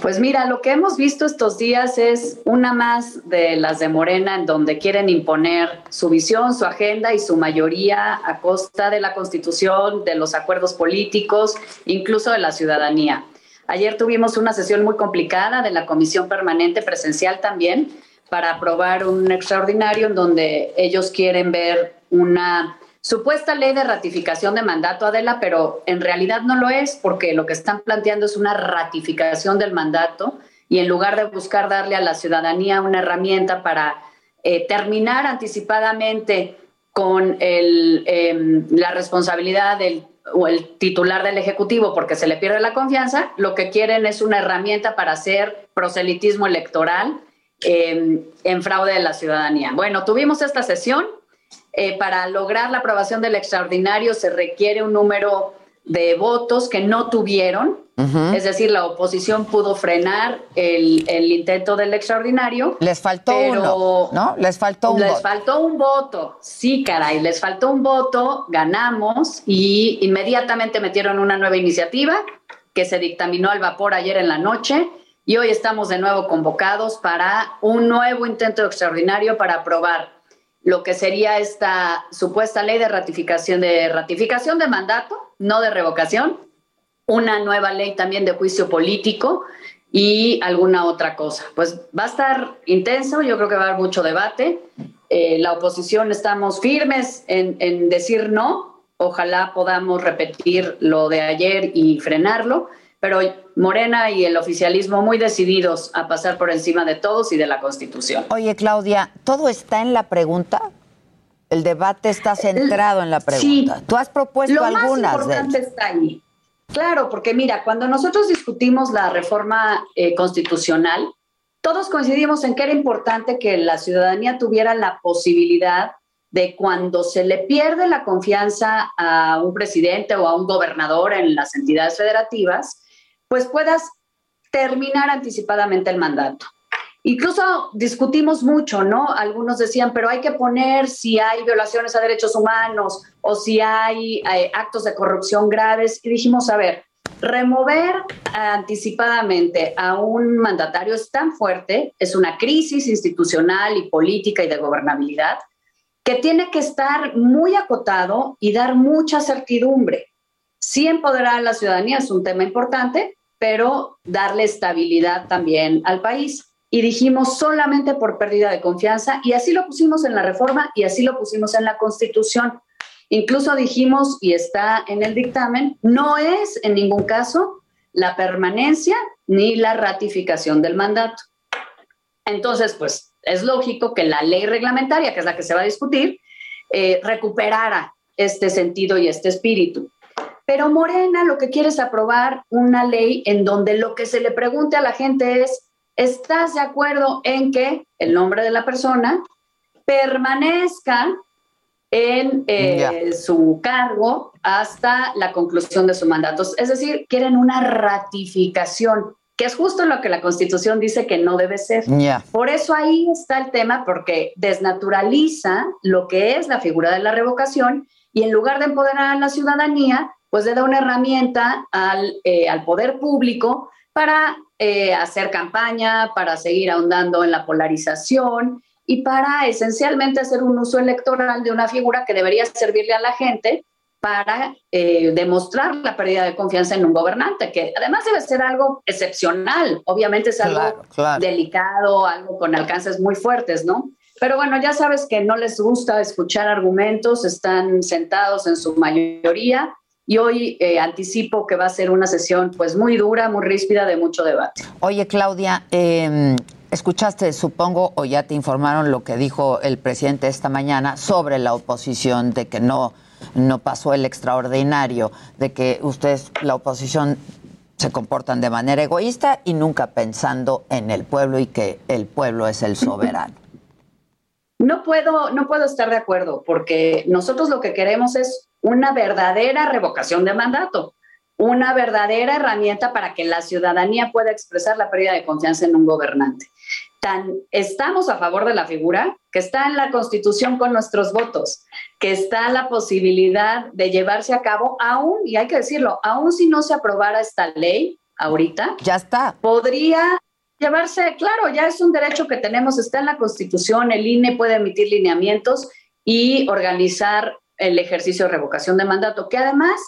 Pues mira, lo que hemos visto estos días es una más de las de Morena en donde quieren imponer su visión, su agenda y su mayoría a costa de la Constitución, de los acuerdos políticos, incluso de la ciudadanía. Ayer tuvimos una sesión muy complicada de la Comisión Permanente Presencial también para aprobar un extraordinario en donde ellos quieren ver una supuesta ley de ratificación de mandato, Adela, pero en realidad no lo es porque lo que están planteando es una ratificación del mandato y en lugar de buscar darle a la ciudadanía una herramienta para eh, terminar anticipadamente con em, la responsabilidad del o el titular del Ejecutivo porque se le pierde la confianza, lo que quieren es una herramienta para hacer proselitismo electoral em, en fraude de la ciudadanía. Bueno, tuvimos esta sesión, eh, para lograr la aprobación del extraordinario se requiere un número de votos que no tuvieron, es decir, la oposición pudo frenar el, intento del extraordinario. Les faltó uno, ¿no? Les faltó un les voto. Les faltó un voto, sí, caray, les faltó un voto, ganamos y inmediatamente metieron una nueva iniciativa que se dictaminó al vapor ayer en la noche y hoy estamos de nuevo convocados para un nuevo intento extraordinario para aprobar lo que sería esta supuesta ley de ratificación de ratificación de mandato, no de revocación, una nueva ley también de juicio político y alguna otra cosa. Pues va a estar intenso, yo creo que va a haber mucho debate. Eh, la oposición estamos firmes en, en decir no, ojalá podamos repetir lo de ayer y frenarlo, pero Morena y el oficialismo muy decididos a pasar por encima de todos y de la Constitución. Oye, Claudia, ¿todo está en la pregunta? El debate está centrado en la pregunta. Sí. Tú has propuesto Lo algunas más de importante está ahí. Claro, porque mira, cuando nosotros discutimos la reforma eh, constitucional, todos coincidimos en que era importante que la ciudadanía tuviera la posibilidad de cuando se le pierde la confianza a un presidente o a un gobernador en las entidades federativas, pues puedas terminar anticipadamente el mandato. Incluso discutimos mucho, ¿no? Algunos decían, pero hay que poner si hay violaciones a derechos humanos o si hay eh, actos de corrupción graves. Y dijimos, a ver, remover anticipadamente a un mandatario es tan fuerte, es una crisis institucional y política y de gobernabilidad, que tiene que estar muy acotado y dar mucha certidumbre. Sí empoderar a la ciudadanía es un tema importante, pero darle estabilidad también al país. Y dijimos solamente por pérdida de confianza, y así lo pusimos en la reforma y así lo pusimos en la constitución. Incluso dijimos, y está en el dictamen, no es en ningún caso la permanencia ni la ratificación del mandato. Entonces, pues es lógico que la ley reglamentaria, que es la que se va a discutir, eh, recuperara este sentido y este espíritu. Pero Morena lo que quiere es aprobar una ley en donde lo que se le pregunte a la gente es, ¿estás de acuerdo en que el nombre de la persona permanezca en eh, su cargo hasta la conclusión de su mandato? Es decir, quieren una ratificación, que es justo lo que la Constitución dice que no debe ser. Por eso ahí está el tema, porque desnaturaliza lo que es la figura de la revocación y en lugar de empoderar a la ciudadanía, pues le da una herramienta al, eh, al poder público para eh, hacer campaña, para seguir ahondando en la polarización y para esencialmente hacer un uso electoral de una figura que debería servirle a la gente para eh, demostrar la pérdida de confianza en un gobernante, que además debe ser algo excepcional, obviamente es algo delicado, algo con alcances muy fuertes, ¿no? Pero bueno, ya sabes que no les gusta escuchar argumentos, están sentados en su mayoría y hoy eh, anticipo que va a ser una sesión pues muy dura, muy ríspida, de mucho debate. Oye, Claudia, eh, escuchaste, supongo, o ya te informaron lo que dijo el presidente esta mañana sobre la oposición, de que no, no pasó el extraordinario, de que ustedes, la oposición, se comportan de manera egoísta y nunca pensando en el pueblo y que el pueblo es el soberano. No puedo, no puedo estar de acuerdo, porque nosotros lo que queremos es una verdadera revocación de mandato, una verdadera herramienta para que la ciudadanía pueda expresar la pérdida de confianza en un gobernante. Tan, estamos a favor de la figura que está en la Constitución con nuestros votos, que está la posibilidad de llevarse a cabo aún, y hay que decirlo, aún si no se aprobara esta ley ahorita, ya está. Podría llevarse, claro, ya es un derecho que tenemos, está en la Constitución, el INE puede emitir lineamientos y organizar el ejercicio de revocación de mandato, que además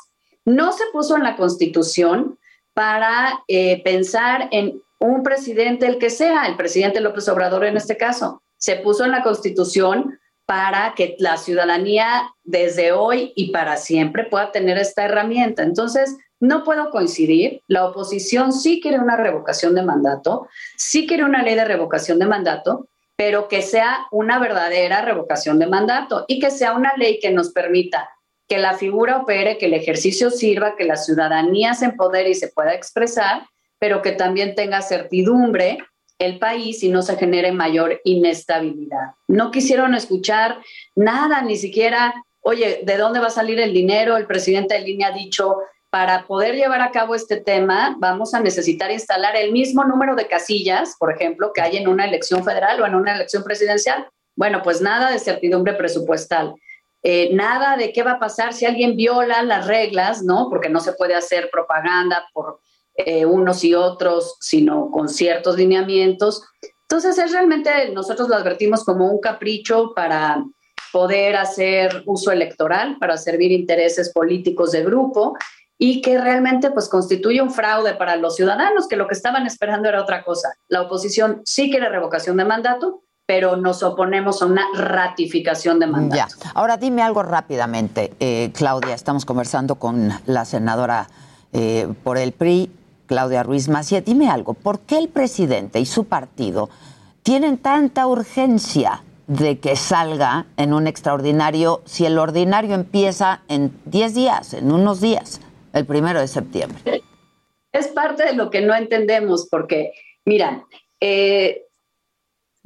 no se puso en la Constitución para eh, pensar en un presidente, el que sea, el presidente López Obrador en este caso. Se puso en la Constitución para que la ciudadanía desde hoy y para siempre pueda tener esta herramienta. Entonces, no puedo coincidir. La oposición sí quiere una revocación de mandato, sí quiere una ley de revocación de mandato, pero que sea una verdadera revocación de mandato y que sea una ley que nos permita que la figura opere, que el ejercicio sirva, que la ciudadanía se empodere y se pueda expresar, pero que también tenga certidumbre el país y no se genere mayor inestabilidad. No quisieron escuchar nada, ni siquiera, oye, ¿de dónde va a salir el dinero? El presidente de línea ha dicho, para poder llevar a cabo este tema, vamos a necesitar instalar el mismo número de casillas, por ejemplo, que hay en una elección federal o en una elección presidencial. Bueno, pues nada de certidumbre presupuestal. Eh, nada de qué va a pasar si alguien viola las reglas, ¿no? Porque no se puede hacer propaganda por eh, unos y otros, sino con ciertos lineamientos. Entonces, es realmente, nosotros lo advertimos como un capricho para poder hacer uso electoral, para servir intereses políticos de grupo y que realmente pues constituye un fraude para los ciudadanos, que lo que estaban esperando era otra cosa. La oposición sí quiere revocación de mandato, pero nos oponemos a una ratificación de mandato. Ahora dime algo rápidamente, eh, Claudia. Estamos conversando con la senadora eh, por el PRI, Claudia Ruiz Macía. Dime algo, ¿por qué el presidente y su partido tienen tanta urgencia de que salga en un extraordinario si el ordinario empieza en 10 días, en unos días? El primero de septiembre. Es parte de lo que no entendemos, porque, mira, eh,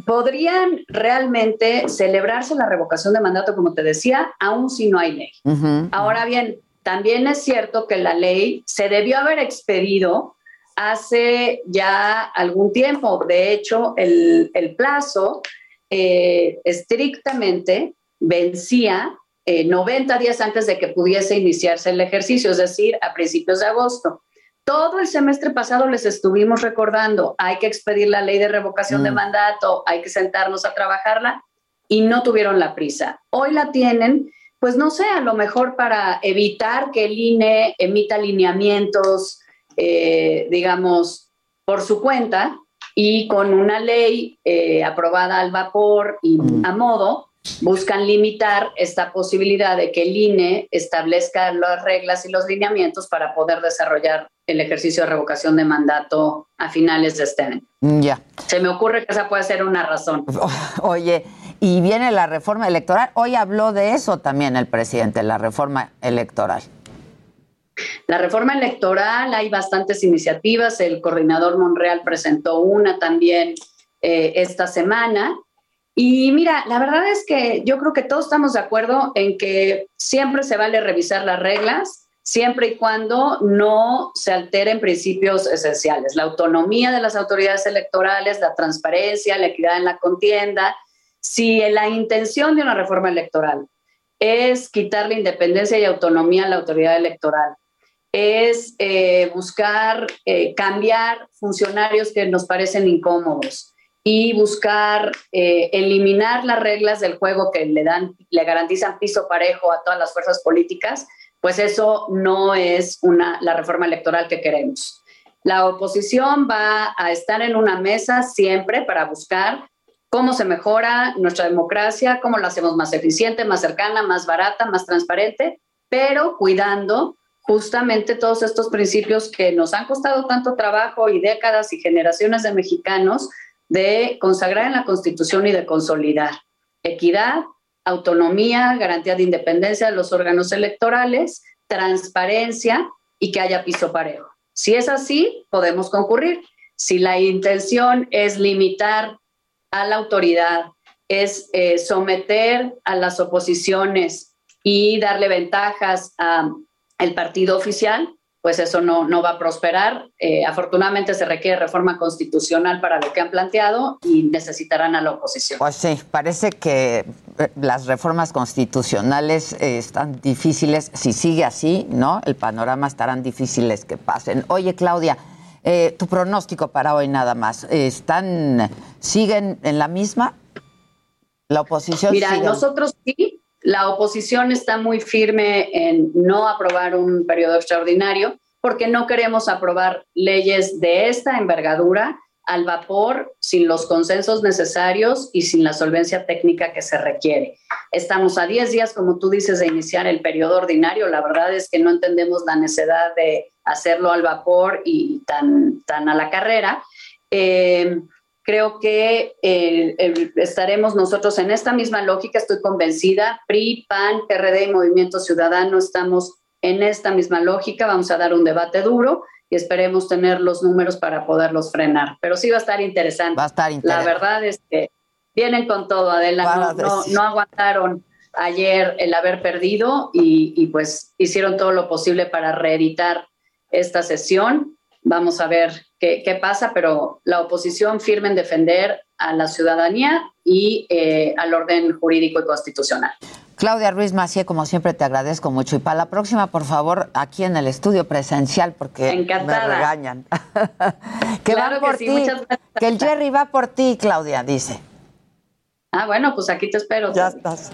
podrían realmente celebrarse la revocación de mandato, como te decía, aún si no hay ley. Ahora bien, también es cierto que la ley se debió haber expedido hace ya algún tiempo. De hecho, el, plazo eh, estrictamente vencía 90 eh, días antes de que pudiese iniciarse el ejercicio, es decir, a principios de agosto. Todo el semestre pasado les estuvimos recordando, hay que expedir la ley de revocación de mm. mandato, hay que sentarnos a trabajarla y no tuvieron la prisa. Hoy la tienen, pues no sé, a lo mejor para evitar que el INE emita lineamientos, eh, digamos, por su cuenta y con una ley eh, aprobada al vapor y mm. a modo, buscan limitar esta posibilidad de que el INE establezca las reglas y los lineamientos para poder desarrollar el ejercicio de revocación de mandato a finales de este año. Ya. Se me ocurre que esa puede ser una razón. Oye, y viene la reforma electoral. Hoy habló de eso también el presidente, la reforma electoral. La reforma electoral, hay bastantes iniciativas. El coordinador Monreal presentó una también eh, esta semana. Y mira, la verdad es que yo creo que todos estamos de acuerdo en que siempre se vale revisar las reglas, siempre y cuando no se alteren principios esenciales, la autonomía de las autoridades electorales, la transparencia, la equidad en la contienda. Si la intención de una reforma electoral es quitar la independencia y autonomía a la autoridad electoral, es eh, buscar eh, cambiar funcionarios que nos parecen incómodos, y buscar eh, eliminar las reglas del juego que le dan, le garantizan piso parejo a todas las fuerzas políticas, pues eso no es una, la reforma electoral que queremos. La oposición va a estar en una mesa siempre para buscar cómo se mejora nuestra democracia, cómo la hacemos más eficiente, más cercana, más barata, más transparente, pero cuidando justamente todos estos principios que nos han costado tanto trabajo y décadas y generaciones de mexicanos de consagrar en la Constitución y de consolidar. Equidad, autonomía, garantía de independencia de los órganos electorales, transparencia y que haya piso parejo. Si es así, podemos concurrir. Si la intención es limitar a la autoridad, es eh, someter a las oposiciones y darle ventajas al partido oficial, pues eso no, no va a prosperar. Eh, afortunadamente se requiere reforma constitucional para lo que han planteado y necesitarán a la oposición. Pues sí, parece que eh, las reformas constitucionales eh, están difíciles, si sigue así, ¿no? El panorama estarán difíciles que pasen. Oye, Claudia, tu pronóstico para hoy nada más, ¿están, siguen en la misma? La oposición. Mira, nosotros sí, la oposición está muy firme en no aprobar un periodo extraordinario porque no queremos aprobar leyes de esta envergadura al vapor, sin los consensos necesarios y sin la solvencia técnica que se requiere. Estamos a 10 días, como tú dices, de iniciar el periodo ordinario. La verdad es que no entendemos la necesidad de hacerlo al vapor y tan, a la carrera. Eh, Creo que eh, estaremos nosotros en esta misma lógica, estoy convencida, PRI, PAN, PRD y Movimiento Ciudadano estamos en esta misma lógica, vamos a dar un debate duro y esperemos tener los números para poderlos frenar. Pero sí va a estar interesante. Va a estar interesante. La verdad es que vienen con todo, Adela, no, aguantaron ayer el haber perdido y, y pues hicieron todo lo posible para reeditar esta sesión. Vamos a ver qué, pasa, pero la oposición firme en defender a la ciudadanía y eh, al orden jurídico y constitucional. Claudia Ruiz Macié, como siempre te agradezco mucho. Y para la próxima, por favor, aquí en el estudio presencial, porque me regañan. que claro por que ti. Que el Jerry va por ti, Claudia, dice. Ah, bueno, pues aquí te espero. Ya estás.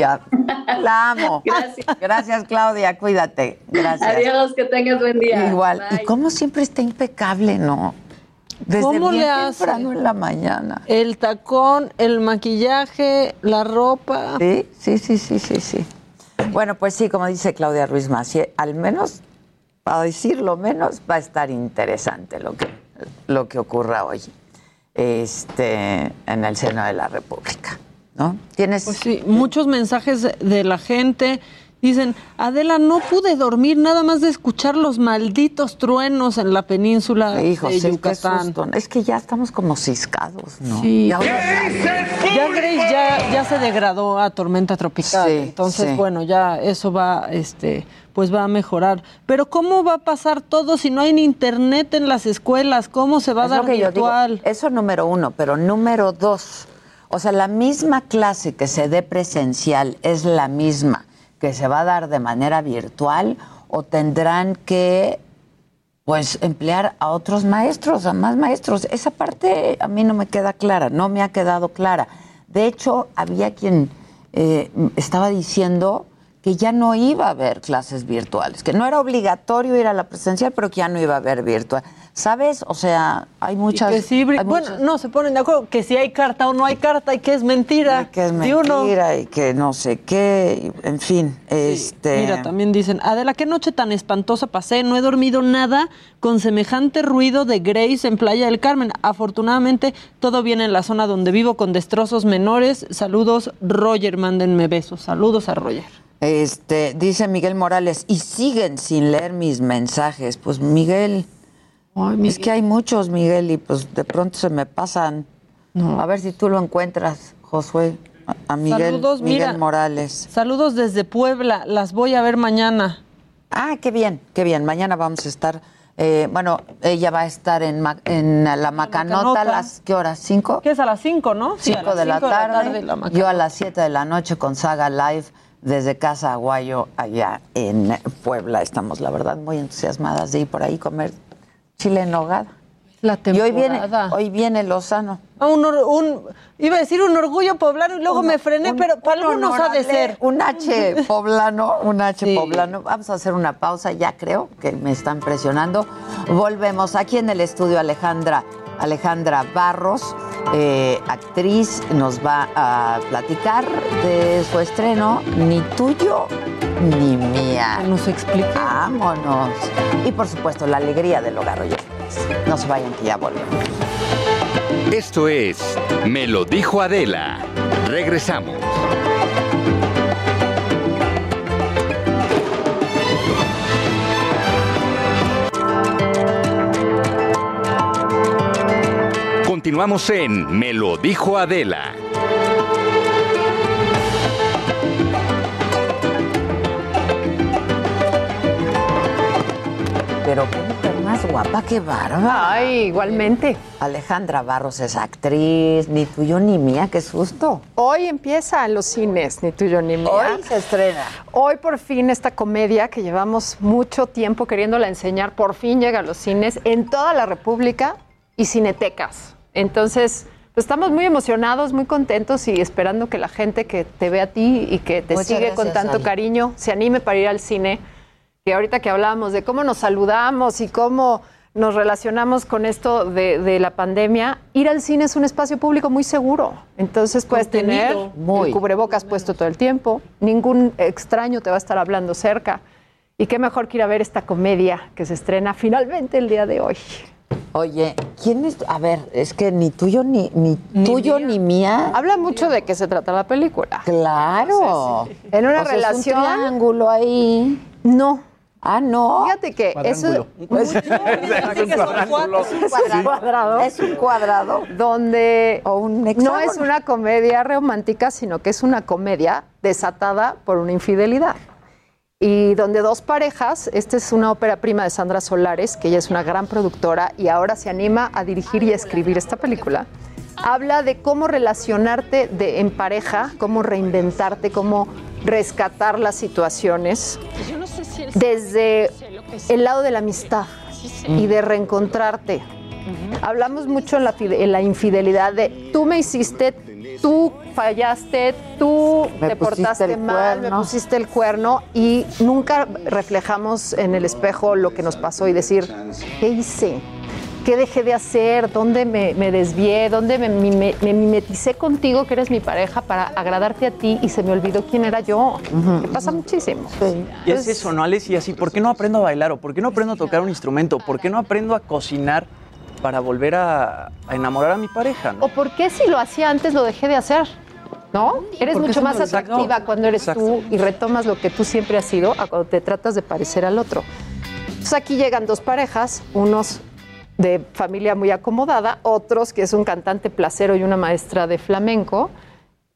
La amo. Gracias. Gracias, Claudia. Cuídate. Gracias. Adiós, que tengas buen día. Igual. Y como siempre está impecable, ¿no? Desde ¿Cómo bien le hace? temprano en la mañana. El tacón, el maquillaje, la ropa. Sí, sí, sí, sí, sí, sí. Bueno, pues sí, como dice Claudia Ruiz Macié, al menos, para decirlo menos, va a estar interesante lo que, lo que ocurra hoy este, en el seno de la República. ¿No? Tienes. Pues sí, muchos mensajes de la gente. Dicen, Adela, no pude dormir nada más de escuchar los malditos truenos en la península Hijos, de es que Yucatán. Es que ya estamos como ciscados, ¿no? Sí. Ya- Ya Grace ya, ya se degradó a tormenta tropical. Sí, Entonces, sí. bueno, ya eso va, este, pues va a mejorar. Pero ¿cómo va a pasar todo si no hay ni internet en las escuelas? ¿Cómo se va a Es dar yo digo. virtual? Eso número uno, pero número dos, o sea, la misma clase que se dé presencial es la misma que se va a dar de manera virtual o tendrán que pues emplear a otros maestros, a más maestros. Esa parte a mí no me queda clara, no me ha quedado clara. De hecho, había quien eh, estaba diciendo que ya no iba a haber clases virtuales, que no era obligatorio ir a la presencial, pero que ya no iba a haber virtual. ¿Sabes? O sea, hay muchas... Que sí, hay bueno, muchas- no se ponen de acuerdo que si hay carta o no hay carta y que es mentira. que es uno. mentira y que no sé qué, y- en fin, este... Mira, también dicen, Adela, qué noche tan espantosa pasé, no he dormido nada con semejante ruido de Grace en Playa del Carmen. Afortunadamente, todo viene en la zona donde vivo con destrozos menores. Saludos, Roger, mándenme besos. Saludos a Roger. Este, dice Miguel Morales, y siguen sin leer mis mensajes. Pues Miguel, es que hay muchos, Miguel, y pues de pronto se me pasan. A ver si tú lo encuentras, Josué, a- Miguel, Saludos, Miguel mira. Morales. Saludos desde Puebla, las voy a ver mañana. Ah, qué bien, qué bien. Mañana vamos a estar, eh, bueno, ella va a estar en, Ma- en la Macanota, Macanota. a las, ¿qué horas? ¿Cinco? Que es a las 5, ¿no? Sí, a 5 las de, la cinco tarde, la yo a las 7 de la noche con Saga Live desde Casa Aguayo allá en Puebla. Estamos, la verdad, muy entusiasmadas de ir por ahí a comer chile en nogada. La Y hoy viene, temporada. hoy viene Lozano. Ah, un, iba a decir un orgullo poblano y luego me frené, pero para algunos ha de ser. Un H poblano, un H poblano. Vamos a hacer una pausa, ya creo que me están presionando. Volvemos aquí en el estudio Alejandra, Alejandra Barros, eh, actriz, nos va a platicar de su estreno, ni tuyo ni mía. nos explique. Vámonos. Y por supuesto, la alegría del hogar. No se vayan que ya volvemos. Esto es Me lo dijo Adela. Regresamos. Continuamos en Me lo dijo Adela. Pero qué mujer más guapa, qué barba. Ay, igualmente. Alejandra Barros es actriz, ni tuyo ni mía, qué susto. Hoy empieza en los cines, ni tuyo ni mía. Hoy se estrena. Hoy por fin esta comedia que llevamos mucho tiempo queriéndola enseñar, por fin llega a los cines en toda la República y cinetecas. Entonces, pues, estamos muy emocionados, muy contentos y esperando que la gente que te ve a ti y que te Muchas sigue con tanto Ale. cariño se anime para ir al cine. Que ahorita que hablábamos de cómo nos saludamos y cómo nos relacionamos con esto de, de la pandemia, ir al cine es un espacio público muy seguro. Entonces puedes tener. Muy. el cubrebocas puesto todo el tiempo, ningún extraño te va a estar hablando cerca. Y qué mejor que ir a ver esta comedia que se estrena finalmente el día de hoy. Oye, ¿quién es? A ver, es que ni tuyo ni, ni, tuyo ni mía. Habla mucho de qué se trata la película. Claro. En una O sea, relación. Es un triángulo ahí. No. Ah, no. Fíjate que eso Pues, es un cuadrado. Es un cuadrado. Donde un no es una comedia romántica, sino que es una comedia desatada por una infidelidad. Y donde dos parejas, esta es una ópera prima de Sandra Solares, que ella es una gran productora y ahora se anima a dirigir y a escribir esta película. Habla de cómo relacionarte de, en pareja, cómo reinventarte, cómo rescatar las situaciones desde el lado de la amistad y de reencontrarte. Hablamos mucho en la, fide- en la infidelidad de tú me hiciste, tú fallaste, tú Me te portaste el mal, me pusiste el cuerno y nunca reflejamos en el espejo lo que nos pasó y decir, ¿qué hice? ¿Qué dejé de hacer? ¿Dónde me, me desvié? ¿Dónde me, mime- me mimeticé contigo, que eres mi pareja, para agradarte a ti y se me olvidó quién era yo? Que pasa muchísimo. Y es eso, ¿no, Alex? Y así, ¿por qué no aprendo a bailar? ¿O por qué no aprendo a tocar un instrumento? ¿Por qué no aprendo a cocinar para volver a, a enamorar a mi pareja? ¿no? ¿O por qué si lo hacía antes lo dejé de hacer? ¿No? Eres mucho más exacto. atractiva cuando eres Exacto. tú y retomas lo que tú siempre has sido a cuando te tratas de parecer al otro. Entonces aquí llegan dos parejas, unos de familia muy acomodada, otros que es un cantante placero y una maestra de flamenco.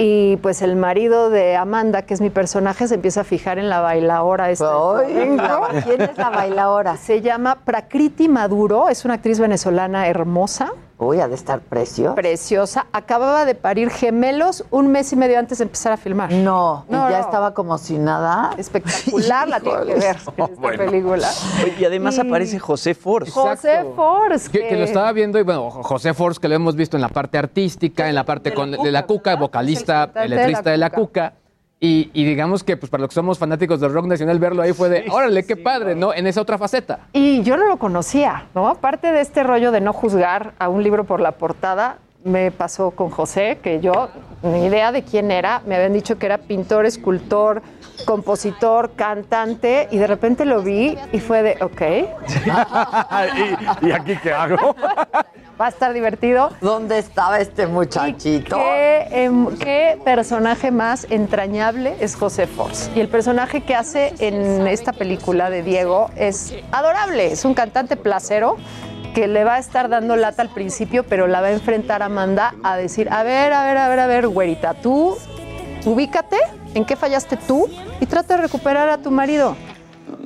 Y pues el marido de Amanda, que es mi personaje, se empieza a fijar en la bailaora esta. ¿quién es la bailaora? Se llama Prakriti Maduro, es una actriz venezolana hermosa. Uy, ha de estar preciosa. Preciosa. Acababa de parir gemelos un mes y medio antes de empezar a filmar. No, y No, ya no. estaba como si nada. Espectacular la tiene que ver en esta bueno. película. Oye, Y además Y- aparece José Force. José Force. Que, que lo estaba viendo, y bueno, José Force, que lo hemos visto en la parte artística, en la parte con, de la cuca, vocalista, el letrista de de la la cuca. Y, y digamos que, pues para los que somos fanáticos del rock nacional, verlo ahí fue de, órale, qué padre, ¿no? En esa otra faceta. Y yo no lo conocía, ¿no? Aparte de este rollo de no juzgar a un libro por la portada, me pasó con José, que yo ni idea de quién era, me habían dicho que era pintor, escultor, compositor, cantante, y de repente lo vi y fue de, ok, ¿Y, y aquí qué hago? va a estar divertido. ¿Dónde estaba este muchachito? ¿Qué, em, qué personaje más entrañable es José Force? Y el personaje que hace en esta película de Diego es adorable. Es un cantante placero que le va a estar dando lata al principio, pero la va a enfrentar Amanda a decir, a ver, a ver, a ver, a ver, güerita, tú ubícate en qué fallaste tú y trata de recuperar a tu marido.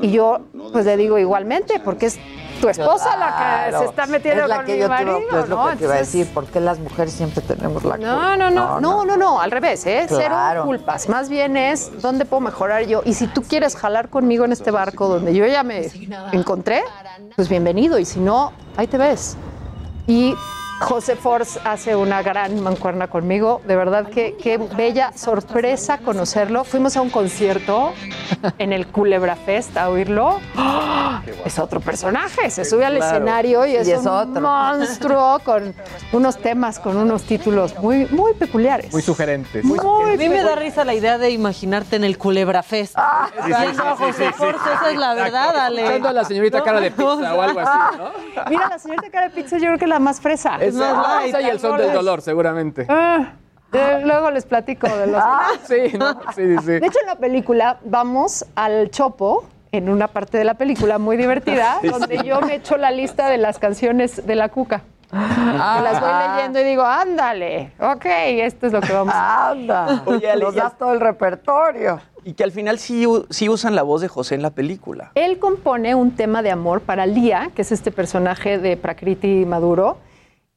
Y yo, pues le digo igualmente, porque es tu esposa la que Claro. se está metiendo es la con que mi yo te marido, iba- es lo ¿no? que te iba a decir, ¿por qué las mujeres siempre tenemos la no, culpa? no, no, no, no, no, al revés, ¿eh? Claro. Cero culpas. Más bien es dónde puedo mejorar yo. Y si tú quieres jalar conmigo en este barco donde yo ya me encontré, pues bienvenido. Y si no, ahí te ves. Y José Force hace una gran mancuerna conmigo. De verdad que qué bella sorpresa conocerlo. Fuimos a un concierto en el Culebra Fest a oírlo. Es otro personaje. Se sube al Claro. escenario y Y es, un otro. monstruo con unos temas, con unos títulos muy, muy peculiares. Muy sugerentes. Muy a mí me da risa la idea de imaginarte en el Culebra Fest. Ah, sí, sí, Viendo a sí, sí, José sí, Force, sí. esa es la verdad, Ale. A la señorita cara de pizza o algo así, ¿no? Mira, la señorita cara de pizza yo creo que es la más fresa. Es ah, esa y el son del dolor, seguramente. Ah, eh, luego les platico de los. sí, ¿no? sí, sí, sí. De hecho, en la película vamos al Chopo, en una parte de la película muy divertida, Sí, donde sí. yo me echo la lista de las canciones de la Cuca. Ah. las voy leyendo y digo, ándale, ok, esto es lo que vamos a Anda. Oye, Ale, Nos ya- das todo el repertorio. Y que al final sí, sí usan la voz de José en la película. Él compone un tema de amor para Lía, que es este personaje de Prakriti Maduro,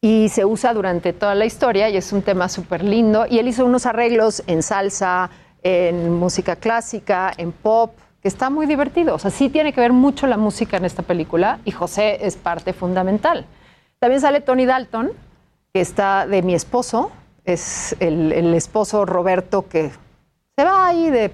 y se usa durante toda la historia y es un tema súper lindo. Y él hizo unos arreglos en salsa, en música clásica, en pop, que está muy divertido. O sea, sí tiene que ver mucho la música en esta película y José es parte fundamental. También sale Tony Dalton, que está de mi esposo, es el, el esposo Roberto que se va ahí de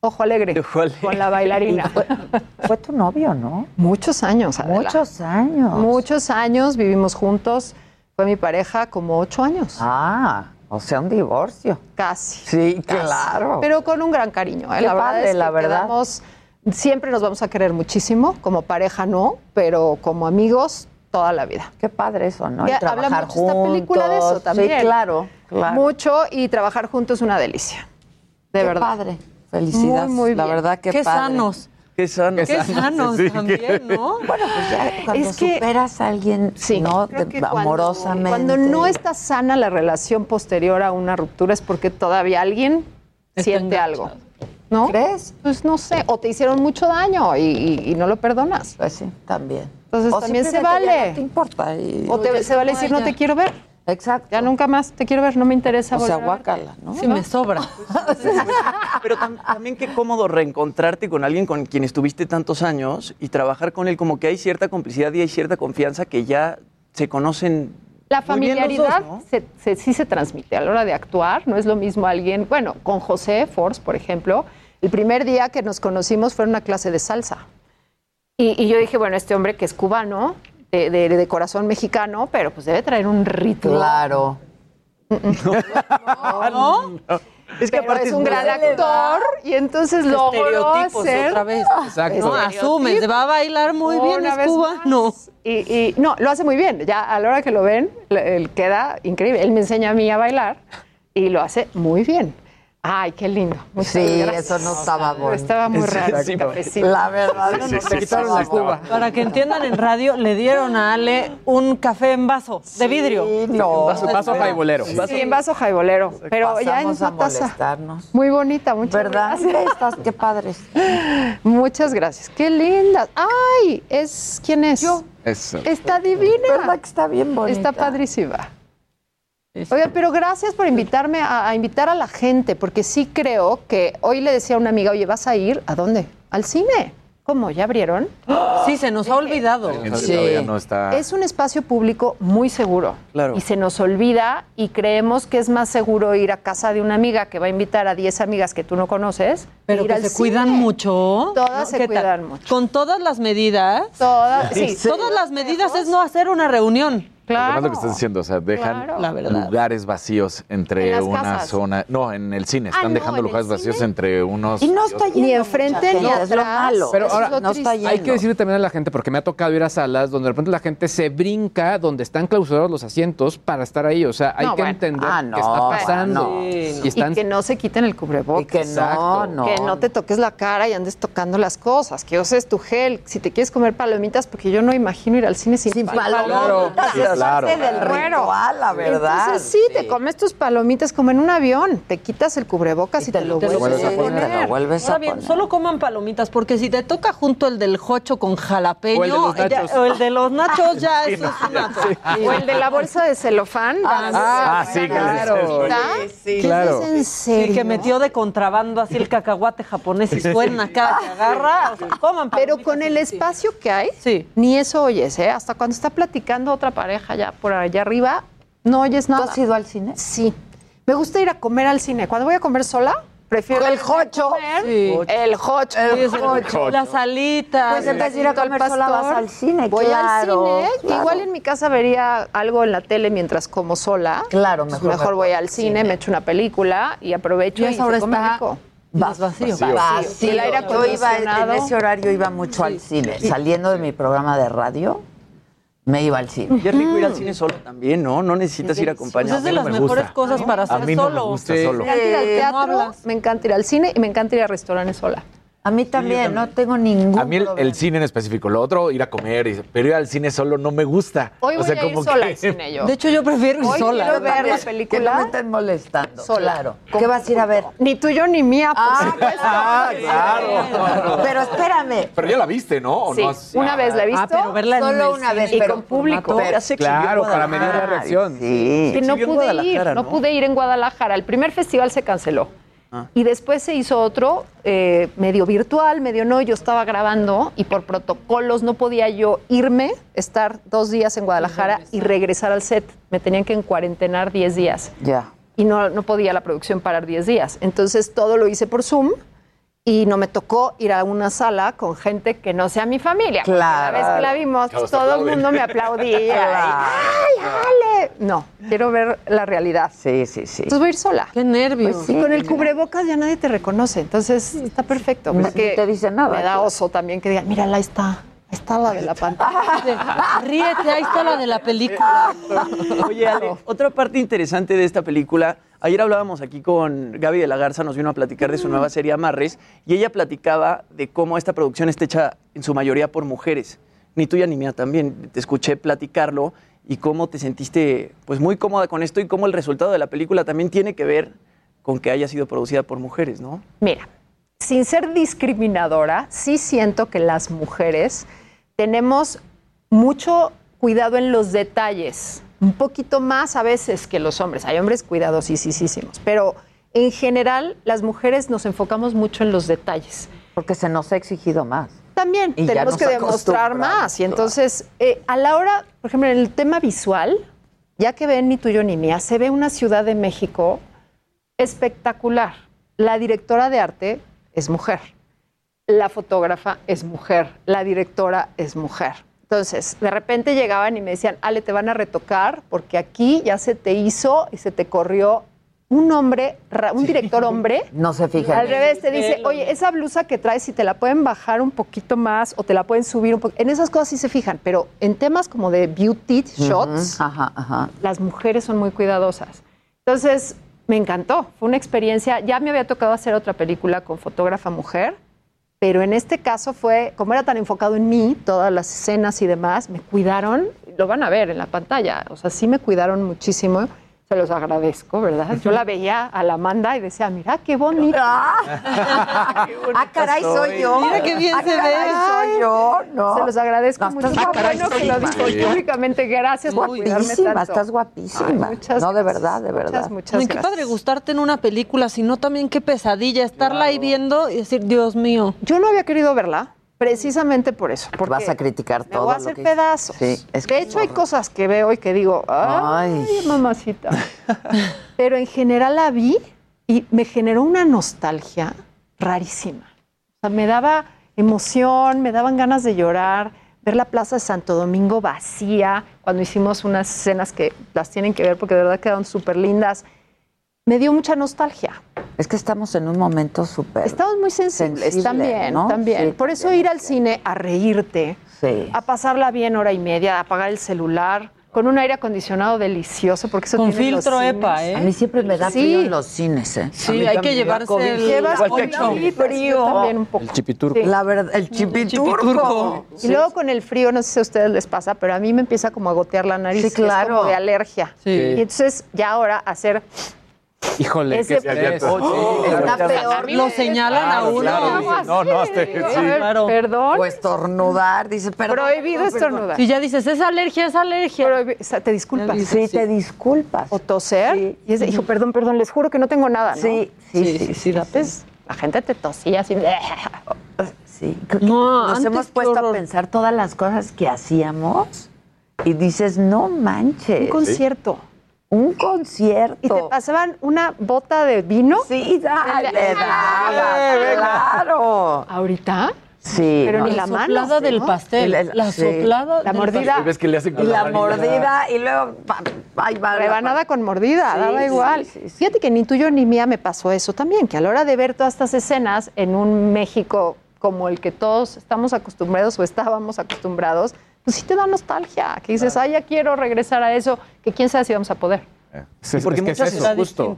ojo alegre, con la bailarina. Fue tu novio, ¿no? Muchos años, Adela. Muchos años. Muchos años, vivimos juntos. Fue mi pareja como ocho años. Ah, o sea, un divorcio. Casi. Sí, casi. claro. Pero con un gran cariño. ¿eh? Qué la verdad padre, es que la verdad. quedamos- siempre nos vamos a querer muchísimo. Como pareja no, pero como amigos toda la vida. Qué padre eso, ¿no? Y Ya habla trabajar mucho esta película de eso juntos. también. Sí, claro, claro. Mucho y trabajar juntos es una delicia. De Qué verdad. padre. Felicidades. Muy, muy La bien. verdad que Qué padre. sanos. Qué sanos. Qué sanos Sí, también, ¿no? Bueno, pues ya cuando Es que- superas a alguien, ¿no? De- que cuando- amorosamente. Cuando no está sana la relación posterior a una ruptura es porque todavía alguien siente algo. ¿No? ¿Crees? Pues no sé. O te hicieron mucho daño y, y- y no lo perdonas. Pues sí, también. Entonces O también se vale. No te importa. y- O te- se vale decir no te quiero ver. Exacto. Ya nunca más te quiero ver, no me interesa O sea, volver a verte". guácala, ¿no? Sí, me sobra. Pero tam- también qué cómodo reencontrarte con alguien con quien estuviste tantos años y trabajar con él, como que hay cierta complicidad y hay cierta confianza que ya se conocen. La muy bien los familiaridad dos, ¿no? se- se- sí se transmite a la hora de actuar, no es lo mismo alguien, bueno, con José Force, por ejemplo, el primer día que nos conocimos fue en una clase de salsa. Y, y yo dije, bueno, este hombre que es cubano, de, de- de corazón mexicano, pero pues debe traer un ritmo. Claro. ¿No? Es que Pero aparte es un gran actor y entonces logró Estereotipos hacer otra vez. Exacto. No, asumes, va a bailar muy bien, Una es vez cubano. Y, y no, lo hace muy bien. Ya a la hora que lo ven, le- él queda increíble. Él me enseña a mí a bailar y lo hace muy bien. Ay, qué lindo. Muchas Sí, gracias. eso no estaba bonito. Estaba muy raro. Sí. La verdad, Sí, no sí, quitaron sí, la sí, Cuba. Para que entiendan en radio, le dieron a Ale un café en vaso de vidrio. Sí, no. Vaso, vaso jaibolero. Sí, en vaso jaibolero. Pero ya en Pasamos a una taza. molestarnos. Muy bonita, muchas ¿Verdad? gracias. Estas, qué padres. Muchas gracias. Qué lindas. Ay, es ¿quién es? Yo. Eso. Está divina. ¿Verdad que está bien bonita? Está padrísima. Oiga, pero gracias por invitarme a, a invitar a la gente, porque sí creo que hoy le decía a una amiga, oye, ¿vas a ir? ¿A dónde? Al cine. ¿Cómo? ¿Ya abrieron? Sí, se nos ha olvidado. Sí. Todavía no está. Es un espacio público muy seguro. Claro. Y se nos olvida y creemos que es más seguro ir a casa de una amiga que va a invitar a 10 amigas que tú no conoces. Pero ir que al se cine. cuidan mucho. Todas se cuidan mucho. Con todas las medidas. Todas, sí, Todas las medidas es no hacer una reunión. Además claro. lo que estás diciendo, o sea, dejan Claro. Lugares vacíos En entre una casas. zona. No, en el cine. Ah, Están no, dejando lugares vacíos entre unos. Y no está yendo Ni enfrente ni es lo atrás. malo. Pero ahora es lo no está triste. Hay que decirle también a la gente, porque me ha tocado ir a salas donde de repente la gente se brinca donde están clausurados los asientos para estar ahí. O sea, hay No, que bueno. entender Ah, qué está pasando. bueno. Y están Y que no se quiten el Y cubrebocas. que no, Exacto. no. Que no te toques la cara y andes tocando las cosas, que uses tu gel, si te quieres comer palomitas, porque yo no imagino ir al cine sin, Sin palomitas. es claro. parte del Bueno, ritual, la verdad. Entonces sí, te comes tus palomitas como en un avión, te quitas el cubrebocas y, te, lo te vuelves a sí, poner. te lo vuelves Ahora a bien, poner. solo coman palomitas, porque si te toca junto el del jocho con jalapeño O el de los nachos. o el de los nachos, ya eso es una O el de la bolsa de celofán. Ah, sí, que Claro. ¿Está? sí. Claro. ¿Es en Sí, serio? que metió de contrabando así el cacahuate japonés y suena cada que agarra. O sea, coman Pero con el sí, sí. espacio que hay, Sí. ni eso oyes, ¿eh? Hasta cuando está platicando otra pareja pareja ya por allá arriba, no oyes nada. ¿Tú has ido al cine? Sí. Me gusta ir a comer al cine. Cuando voy a comer sola, prefiero ¿El jocho? Sí. El jocho. El jocho. Las alitas. Pues en vez de ir a comer sola vas al cine, Voy claro, al cine. claro. Igual en mi casa vería algo en la tele mientras como sola. Claro, Pues mejor mejor me- voy al cine, me echo una película y aprovecho Y y, esa hora se come está rico. más vacío. Vacío. El aire Yo iba, en ese horario iba mucho al cine. Saliendo de mi programa de radio, me iba al cine. Y es rico ir al cine solo también, ¿no? No necesitas ir acompañado. Pues es de las mejores cosas para hacer solo. Me encanta ir al Sí. teatro, No me encanta ir al cine y me encanta ir a restaurantes sola. A mí también, no tengo ningún A mí el, el cine en específico, lo otro, ir a comer, y- pero ir al cine solo no me gusta. Hoy o voy sea, a ir como sola que- al cine yo. De hecho, yo prefiero ir Hoy sola. quiero ver la Que no película me estén molestando. sola. Claro. ¿Qué vas a ir a ver? Ni tuyo ni mía, por Ah, supuesto. Ah, claro. Pero espérame. Pero ya la viste, ¿no? ¿O Sí, no has- una vez la he visto. Ah, pero verla en Solo una vez, y pero con público. pero- Claro, para medir la reacción. Sí. que no pude ir, ¿no? pude ir en Guadalajara. El primer festival se canceló. Ah. Y después se hizo otro, eh, medio virtual, medio no. Yo estaba grabando y por protocolos no podía yo irme, estar dos días en Guadalajara y regresar al set. Me tenían que encuarentenar 10 días. Ya. y no, no podía la producción parar 10 días. Entonces todo lo hice por Zoom y no me tocó ir a una sala con gente que no sea mi familia. Claro. La vez que la vimos, Todos todo el mundo me aplaudía. y, Claro. ¡Ay, Ale! No, quiero ver la realidad. Sí, sí, sí. Entonces voy a ir sola. Qué nervios. Pues sí. Y con el cubrebocas ya nadie te reconoce. Entonces está perfecto. Ni porque te dice nada, Me da claro. oso también que digan, mírala, ahí está. Ahí está la de la pantalla. Ríete, ahí está la de la película. Oye, Ale, otra parte interesante de esta película, ayer hablábamos aquí con Gaby de la Garza, nos vino a platicar de su nueva serie Amarres, y ella platicaba de cómo esta producción está hecha en su mayoría por mujeres. Ni tuya ni mía también. Te escuché platicarlo y cómo te sentiste pues muy cómoda con esto y cómo el resultado de la película también tiene que ver con que haya sido producida por mujeres, ¿no? Mira, sin ser discriminadora, sí siento que las mujeres tenemos mucho cuidado en los detalles, un poquito más a veces que los hombres. Hay hombres cuidadosísimos, pero en general las mujeres nos enfocamos mucho en los detalles. Porque se nos ha exigido más. También Y tenemos que demostrar más. Y entonces, eh, a la hora, por ejemplo, en el tema visual, ya que ven ni tuyo ni mía, se ve una Ciudad de México espectacular. La directora de arte es mujer. La fotógrafa es mujer. La directora es mujer. Entonces, de repente llegaban y me decían, Ale, te van a retocar porque aquí ya se te hizo y se te corrió un hombre, un director hombre. No se fijan. Al revés, te dice, oye, esa blusa que traes, si te la pueden bajar un poquito más o te la pueden subir un poco. En esas cosas sí se fijan, pero en temas como de beauty shots, Ujú, Ajá, ajá. las mujeres son muy cuidadosas. Entonces, me encantó. Fue una experiencia. Ya me había tocado hacer otra película con fotógrafa mujer, pero en este caso fue, como era tan enfocado en mí, todas las escenas y demás, me cuidaron, lo van a ver en la pantalla, o sea, sí me cuidaron muchísimo. Se los agradezco, ¿verdad? Yo la veía a la Amanda y decía, mira qué bonita. Ah, caray, soy yo. Mira qué bien Ah, se ve. caray, soy yo. No. Se los agradezco No, mucho. estás Qué bueno que lo dijo Sí. públicamente. Gracias por cuidarme Guapísima, tanto. estás guapísima. Ay, muchas no, de gracias. verdad, de verdad. Muchas, muchas Ay, qué gracias. padre gustarte en una película, sino también qué pesadilla estarla ahí viendo y decir, Dios mío. Yo no había querido verla precisamente por eso. Porque Vas a criticar me todo. voy a lo hacer que- pedazos. Sí, es que de hecho, hay cosas que veo y que digo, ay, mamacita. Pero en general la vi y me generó una nostalgia rarísima. O sea, me daba emoción, me daban ganas de llorar, ver la Plaza de Santo Domingo vacía, cuando hicimos unas escenas que las tienen que ver porque de verdad quedaron súper lindas. Me dio mucha nostalgia. Es que estamos en un momento súper. Estamos muy sensibles sensible, también, ¿no? también. Sí, Por eso ir al cine a reírte, Sí. a pasarla bien hora y media, a apagar el celular, con un aire acondicionado delicioso, porque eso Con tienen los filtro cines. EPA, ¿eh? A mí siempre me da Sí. frío en los cines, ¿eh? Sí, hay que llevarse el Llevas cobijas, yo también un poco. El chipiturco. Sí. La verdad, el chipiturco. chipiturco. Y luego con el frío, no sé si a ustedes les pasa, pero a mí me empieza como a gotear la nariz. Sí, claro. Es como de alergia. Sí. Y entonces ya ahora hacer Híjole, Ese- ya, estrés. oh, sí. Está A peor. Lo señalan a Claro, uno. claro, no, no, hasta- A sí. ver, Claro. Perdón. O estornudar, dice, perdón. Prohibido estornudar. Si ya dices, es alergia, es alergia. Prohibi- o sea, te disculpas. Sí, te disculpas. O toser. Y es de, hijo, perdón, perdón, les juro que no tengo nada. ¿no? Sí, sí, sí, sí. Pues, la gente te tosía así. Sí, que No, nos antes hemos puesto a pensar todas las cosas que hacíamos Y dices, no manches. Un concierto. Un concierto. Y te pasaban una bota de vino. Sí, dale, Le daba, claro. ¿Ahorita? Sí. Pero ni La la mano. soplada del ¿no? pastel. El- La sí. soplada La del mordida. ¿Ves que le hacen Y con la mordida y luego pa- ahí va la- Rebanada con mordida, Sí, daba igual. sí, sí. Fíjate que ni tuyo ni mía me pasó eso también, que a la hora de ver todas estas escenas en un México como el que todos estamos acostumbrados o estábamos acostumbrados, pues sí te da nostalgia, que dices, ay, ya quiero regresar a eso, que quién sabe si vamos a poder. Sí, porque es que es muchas, eso, escenas- justo.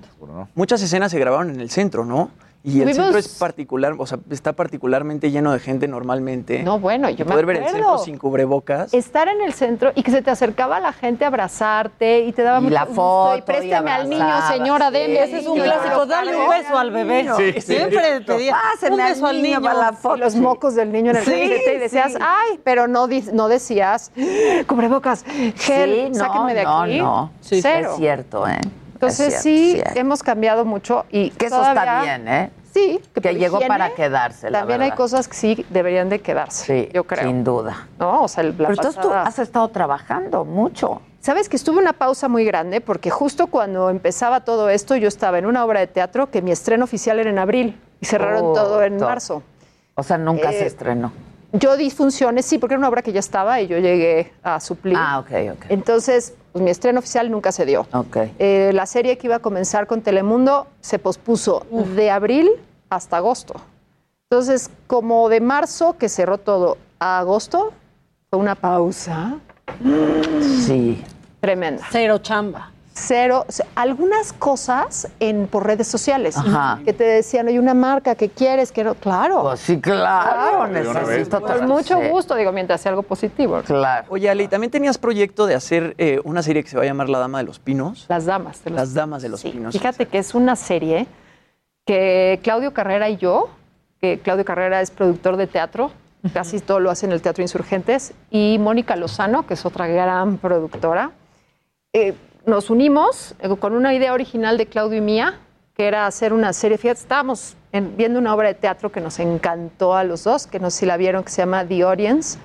muchas escenas se grabaron en el centro, ¿no? Y el centro es particular, o sea, está particularmente lleno de gente normalmente. No, bueno, yo me poder ver el centro acuerdo. sin cubrebocas. Estar en el centro y que se te acercaba la gente a abrazarte y te daba Y mucho la foto, y y préstame al niño, señora, sí. deme. Ese es un clásico, dale un beso al bebé. Sí, sí. Siempre pedía Páseme un beso al niño para la foto. Y los mocos del niño en el Sí, y decías, sí. ay, pero no, no decías, cubrebocas, gel, Sí, no, sáquenme de no, aquí. no. Cero. Es cierto, ¿eh? Entonces Es cierto, sí, hemos cambiado mucho y Que eso está bien, ¿eh? Sí, Que llegó para quedarse, la También hay cosas que sí deberían de quedarse, Sí, yo creo. sin duda. No, o sea, la Pero entonces tú has estado trabajando mucho. Sabes que estuve una pausa muy grande porque justo cuando empezaba todo esto yo estaba en una obra de teatro que mi estreno oficial era en abril y cerraron Oh, todo en marzo. O sea, nunca Eh, se estrenó. Yo di funciones, sí, porque era una obra que ya estaba y yo llegué a suplir. Ah, ok, ok. Entonces, pues, mi estreno oficial nunca se dio. Ok. Eh, la serie que iba a comenzar con Telemundo se pospuso de abril hasta agosto. Entonces, como de marzo que cerró todo a agosto, fue una pausa Sí. tremenda. Cero chamba. Cero, o sea, algunas cosas en por redes sociales Ajá. que te decían, hay una marca que quieres, que no, claro. Pues sí, claro. vez. Necesito Con mucho sí, gusto, digo, mientras sea algo positivo. Claro. Oye, Ali, ¿también tenías proyecto de hacer eh, una serie que se va a llamar La Dama de los Pinos? Las damas. de los- Las Damas de los Sí, Pinos. Fíjate que es una serie que Claudio Carrera y yo, que Claudio Carrera es productor de teatro, casi todo lo hace en el Teatro Insurgentes, y Mónica Lozano, que es otra gran productora, eh, nos unimos eh, con una idea original de Claudio y mía, que era hacer una serie, fíjate, estábamos en- viendo una obra de teatro que nos encantó a los dos, que no sé si la vieron, que se llama The Audience,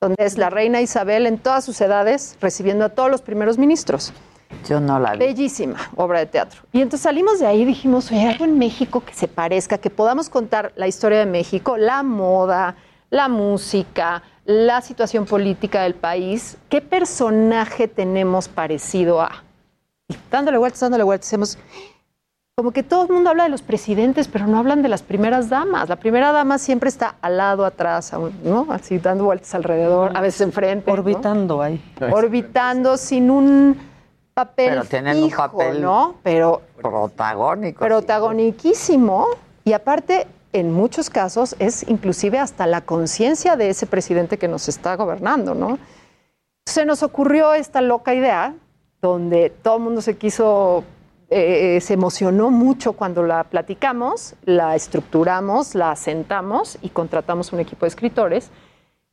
donde es la reina Isabel en todas sus edades recibiendo a todos los primeros ministros. Yo no la vi. Bellísima obra de teatro. Y entonces salimos de ahí y dijimos, oye, algo en México que se parezca, que podamos contar la historia de México, la moda, la música, la situación política del país. ¿Qué personaje tenemos parecido a? Y dándole vueltas, dándole vueltas, hacemos... Como que todo el mundo habla de los presidentes, pero no hablan de las primeras damas. La primera dama siempre está al lado, atrás, ¿no? Así dando vueltas alrededor, a veces enfrente. ¿no? Orbitando ahí. Orbitando sin un papel Pero tienen un papel ¿no? Pero Protagónico. protagoniquísimo y aparte en muchos casos es inclusive hasta la conciencia de ese presidente que nos está gobernando, ¿no? Se nos ocurrió esta loca idea donde todo el mundo se quiso, eh, se emocionó mucho cuando la platicamos, la estructuramos, la asentamos y contratamos un equipo de escritores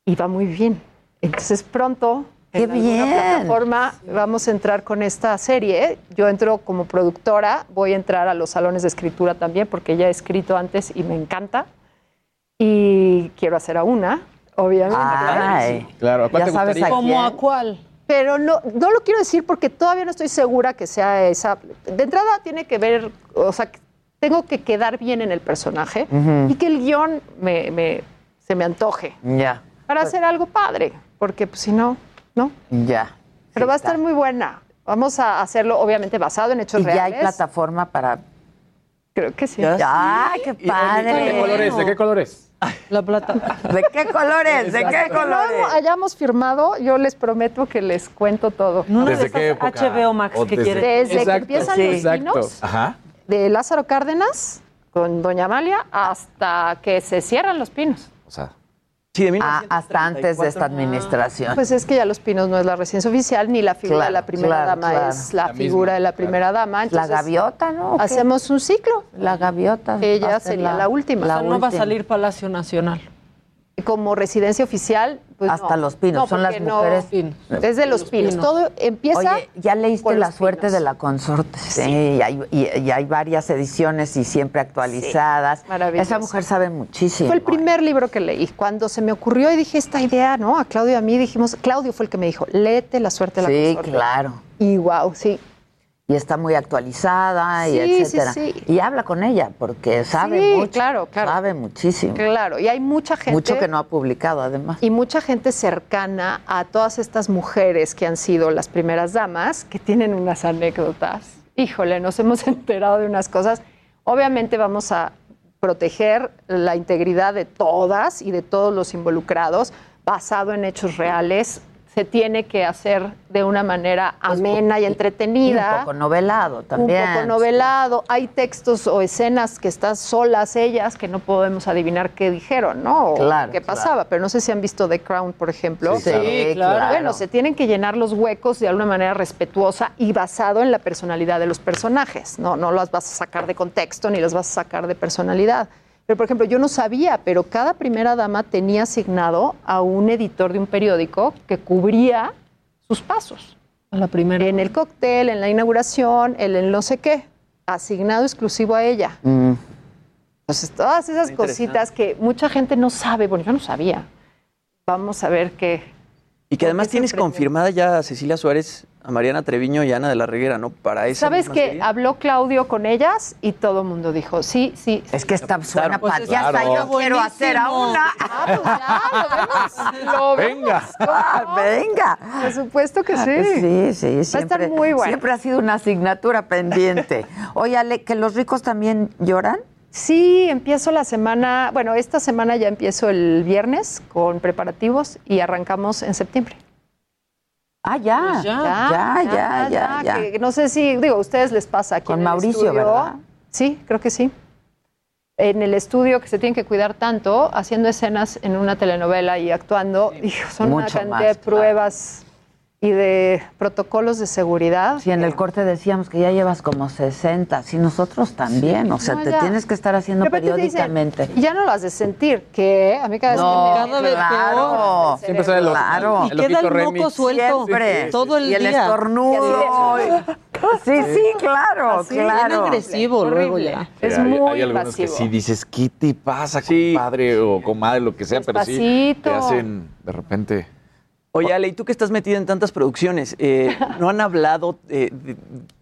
y va muy bien. Entonces pronto ¡Qué en alguna bien! plataforma vamos a entrar con esta serie. Yo entro como productora, voy a entrar a los salones de escritura también porque ya he escrito antes y me encanta. Y quiero hacer a una, obviamente. Ay. Claro, ¿a cuál Ya te sabes a ¿Cómo a cuál? Pero no, no lo quiero decir porque todavía no estoy segura que sea esa. De entrada tiene que ver, o sea, tengo que quedar bien en el personaje Ujú. y que el guion me, me- se me antoje Ya, para hacer algo padre, porque pues, si no, no. ya. Pero Sí, va a estar muy buena. Vamos a hacerlo, obviamente, basado en hechos Y ya hay reales. plataforma para. Creo que sí. Ya ¡Ay, qué ¿De qué padre! colores? ¿De qué colores? La plata. ¿De qué colores? ¿De qué que no colores? hayamos firmado, yo les prometo que les cuento todo. ¿Desde de qué época? HBO Max que desde- quiere. Desde que empiezan sí, los pinos, Ajá. de Lázaro Cárdenas con Doña Amalia hasta que se cierran los pinos. O sea, Sí, de hasta antes de esta 1934. administración. Pues es que ya los pinos no es la residencia oficial ni la figura Claro, de la primera claro, dama, claro. es la, La figura misma, de la claro. primera dama. la Entonces, gaviota, ¿no? ¿O? Hacemos un ciclo. La gaviota. Ella sería la última. O La sea, no va a última. salir Palacio Nacional. como residencia oficial, pues Hasta no. Los Pinos, No, son las porque no- mujeres. Es de Los Pinos. Todo empieza. Oye, ya leíste La suerte Pinos. de la consorte. Sí, y, hay, y- y hay varias ediciones y siempre actualizadas. maravilloso. Esa mujer sabe muchísimo. Fue el primer libro que leí. Cuando se me ocurrió y dije esta idea, ¿no? A Claudio y a mí dijimos, Claudio fue el que me dijo, léete La suerte de la Sí, consorte. claro. Y wow, sí. Y está muy actualizada y Sí, sí, etcétera. sí. Y habla con ella porque sabe Sí, mucho. claro, claro. Sabe muchísimo. Claro, y hay mucha gente. Mucho que no ha publicado además. Y mucha gente cercana a todas estas mujeres que han sido las primeras damas, que tienen unas anécdotas. Híjole, nos hemos enterado de unas cosas. Obviamente vamos a proteger la integridad de todas y de todos los involucrados, basado en hechos reales. Se tiene que hacer de una manera amena y Y entretenida. un poco novelado también. Un poco novelado. Hay textos o escenas que están solas ellas que no podemos adivinar qué dijeron, ¿no? O Claro, qué claro. pasaba. Pero no sé si han visto The Crown, por ejemplo. Sí, claro. Sí, claro. Bueno, se tienen que llenar los huecos de alguna manera respetuosa y basado en la personalidad de los personajes. No, no las vas a sacar de contexto ni las vas a sacar de personalidad. Pero, por ejemplo, yo no sabía, pero cada primera dama tenía asignado a un editor de un periódico que cubría sus pasos. A la primera. En el cóctel, en la inauguración, el en no sé qué, asignado exclusivo a ella. Mm. Entonces, todas esas cositas que mucha gente no sabe, bueno, yo no sabía. Vamos a ver qué. Y que además tienes sorprende? confirmada ya a Cecilia Suárez, a Mariana Treviño y a Ana de la Reguera, ¿no? Para esa ¿Sabes que serie. habló Claudio con ellas y todo el mundo dijo, sí, sí. Es que está suena Pues pa- ya claro. yo quiero hacer a una. Lo Venga. Ah, Venga. Por supuesto que sí. Sí, sí, Va a siempre, estar muy bueno. siempre ha sido una asignatura pendiente. Oye, Ale, ¿que los ricos también lloran? Sí, empiezo la semana, bueno, esta semana ya empiezo el viernes con preparativos y arrancamos en septiembre. Ah, ya. Pues ya. Ya, ya, ya, ya. que no sé si, digo, a ustedes les pasa aquí Con en el Mauricio, estudio. ¿verdad? Sí, creo que sí. En el estudio que se tienen que cuidar tanto, haciendo escenas en una telenovela y actuando, son una cantidad más, de claro. Y de protocolos de seguridad. Sí, en el corte decíamos que ya llevas como 60, sí, nosotros también, o sea, No, te ya. tienes que estar haciendo dicen, periódicamente. ya no lo has de sentir, que a mí cada vez No, que me cada vez claro. peor. Siempre sale el, Claro. Y el queda ojito el Remy. moco suelto Siempre. todo el y el día. estornudo. Sí, sí, claro, Así, bien claro. agresivo luego Horrible. ya. Es hay, muy hay algunos invasivo. que sí dices, ¿qué te pasa, Sí. compadre o comadre, lo que sea? Pero sí, te hacen de repente... Oye, Ale, y tú que estás metida en tantas producciones, eh, ¿no han hablado eh, de,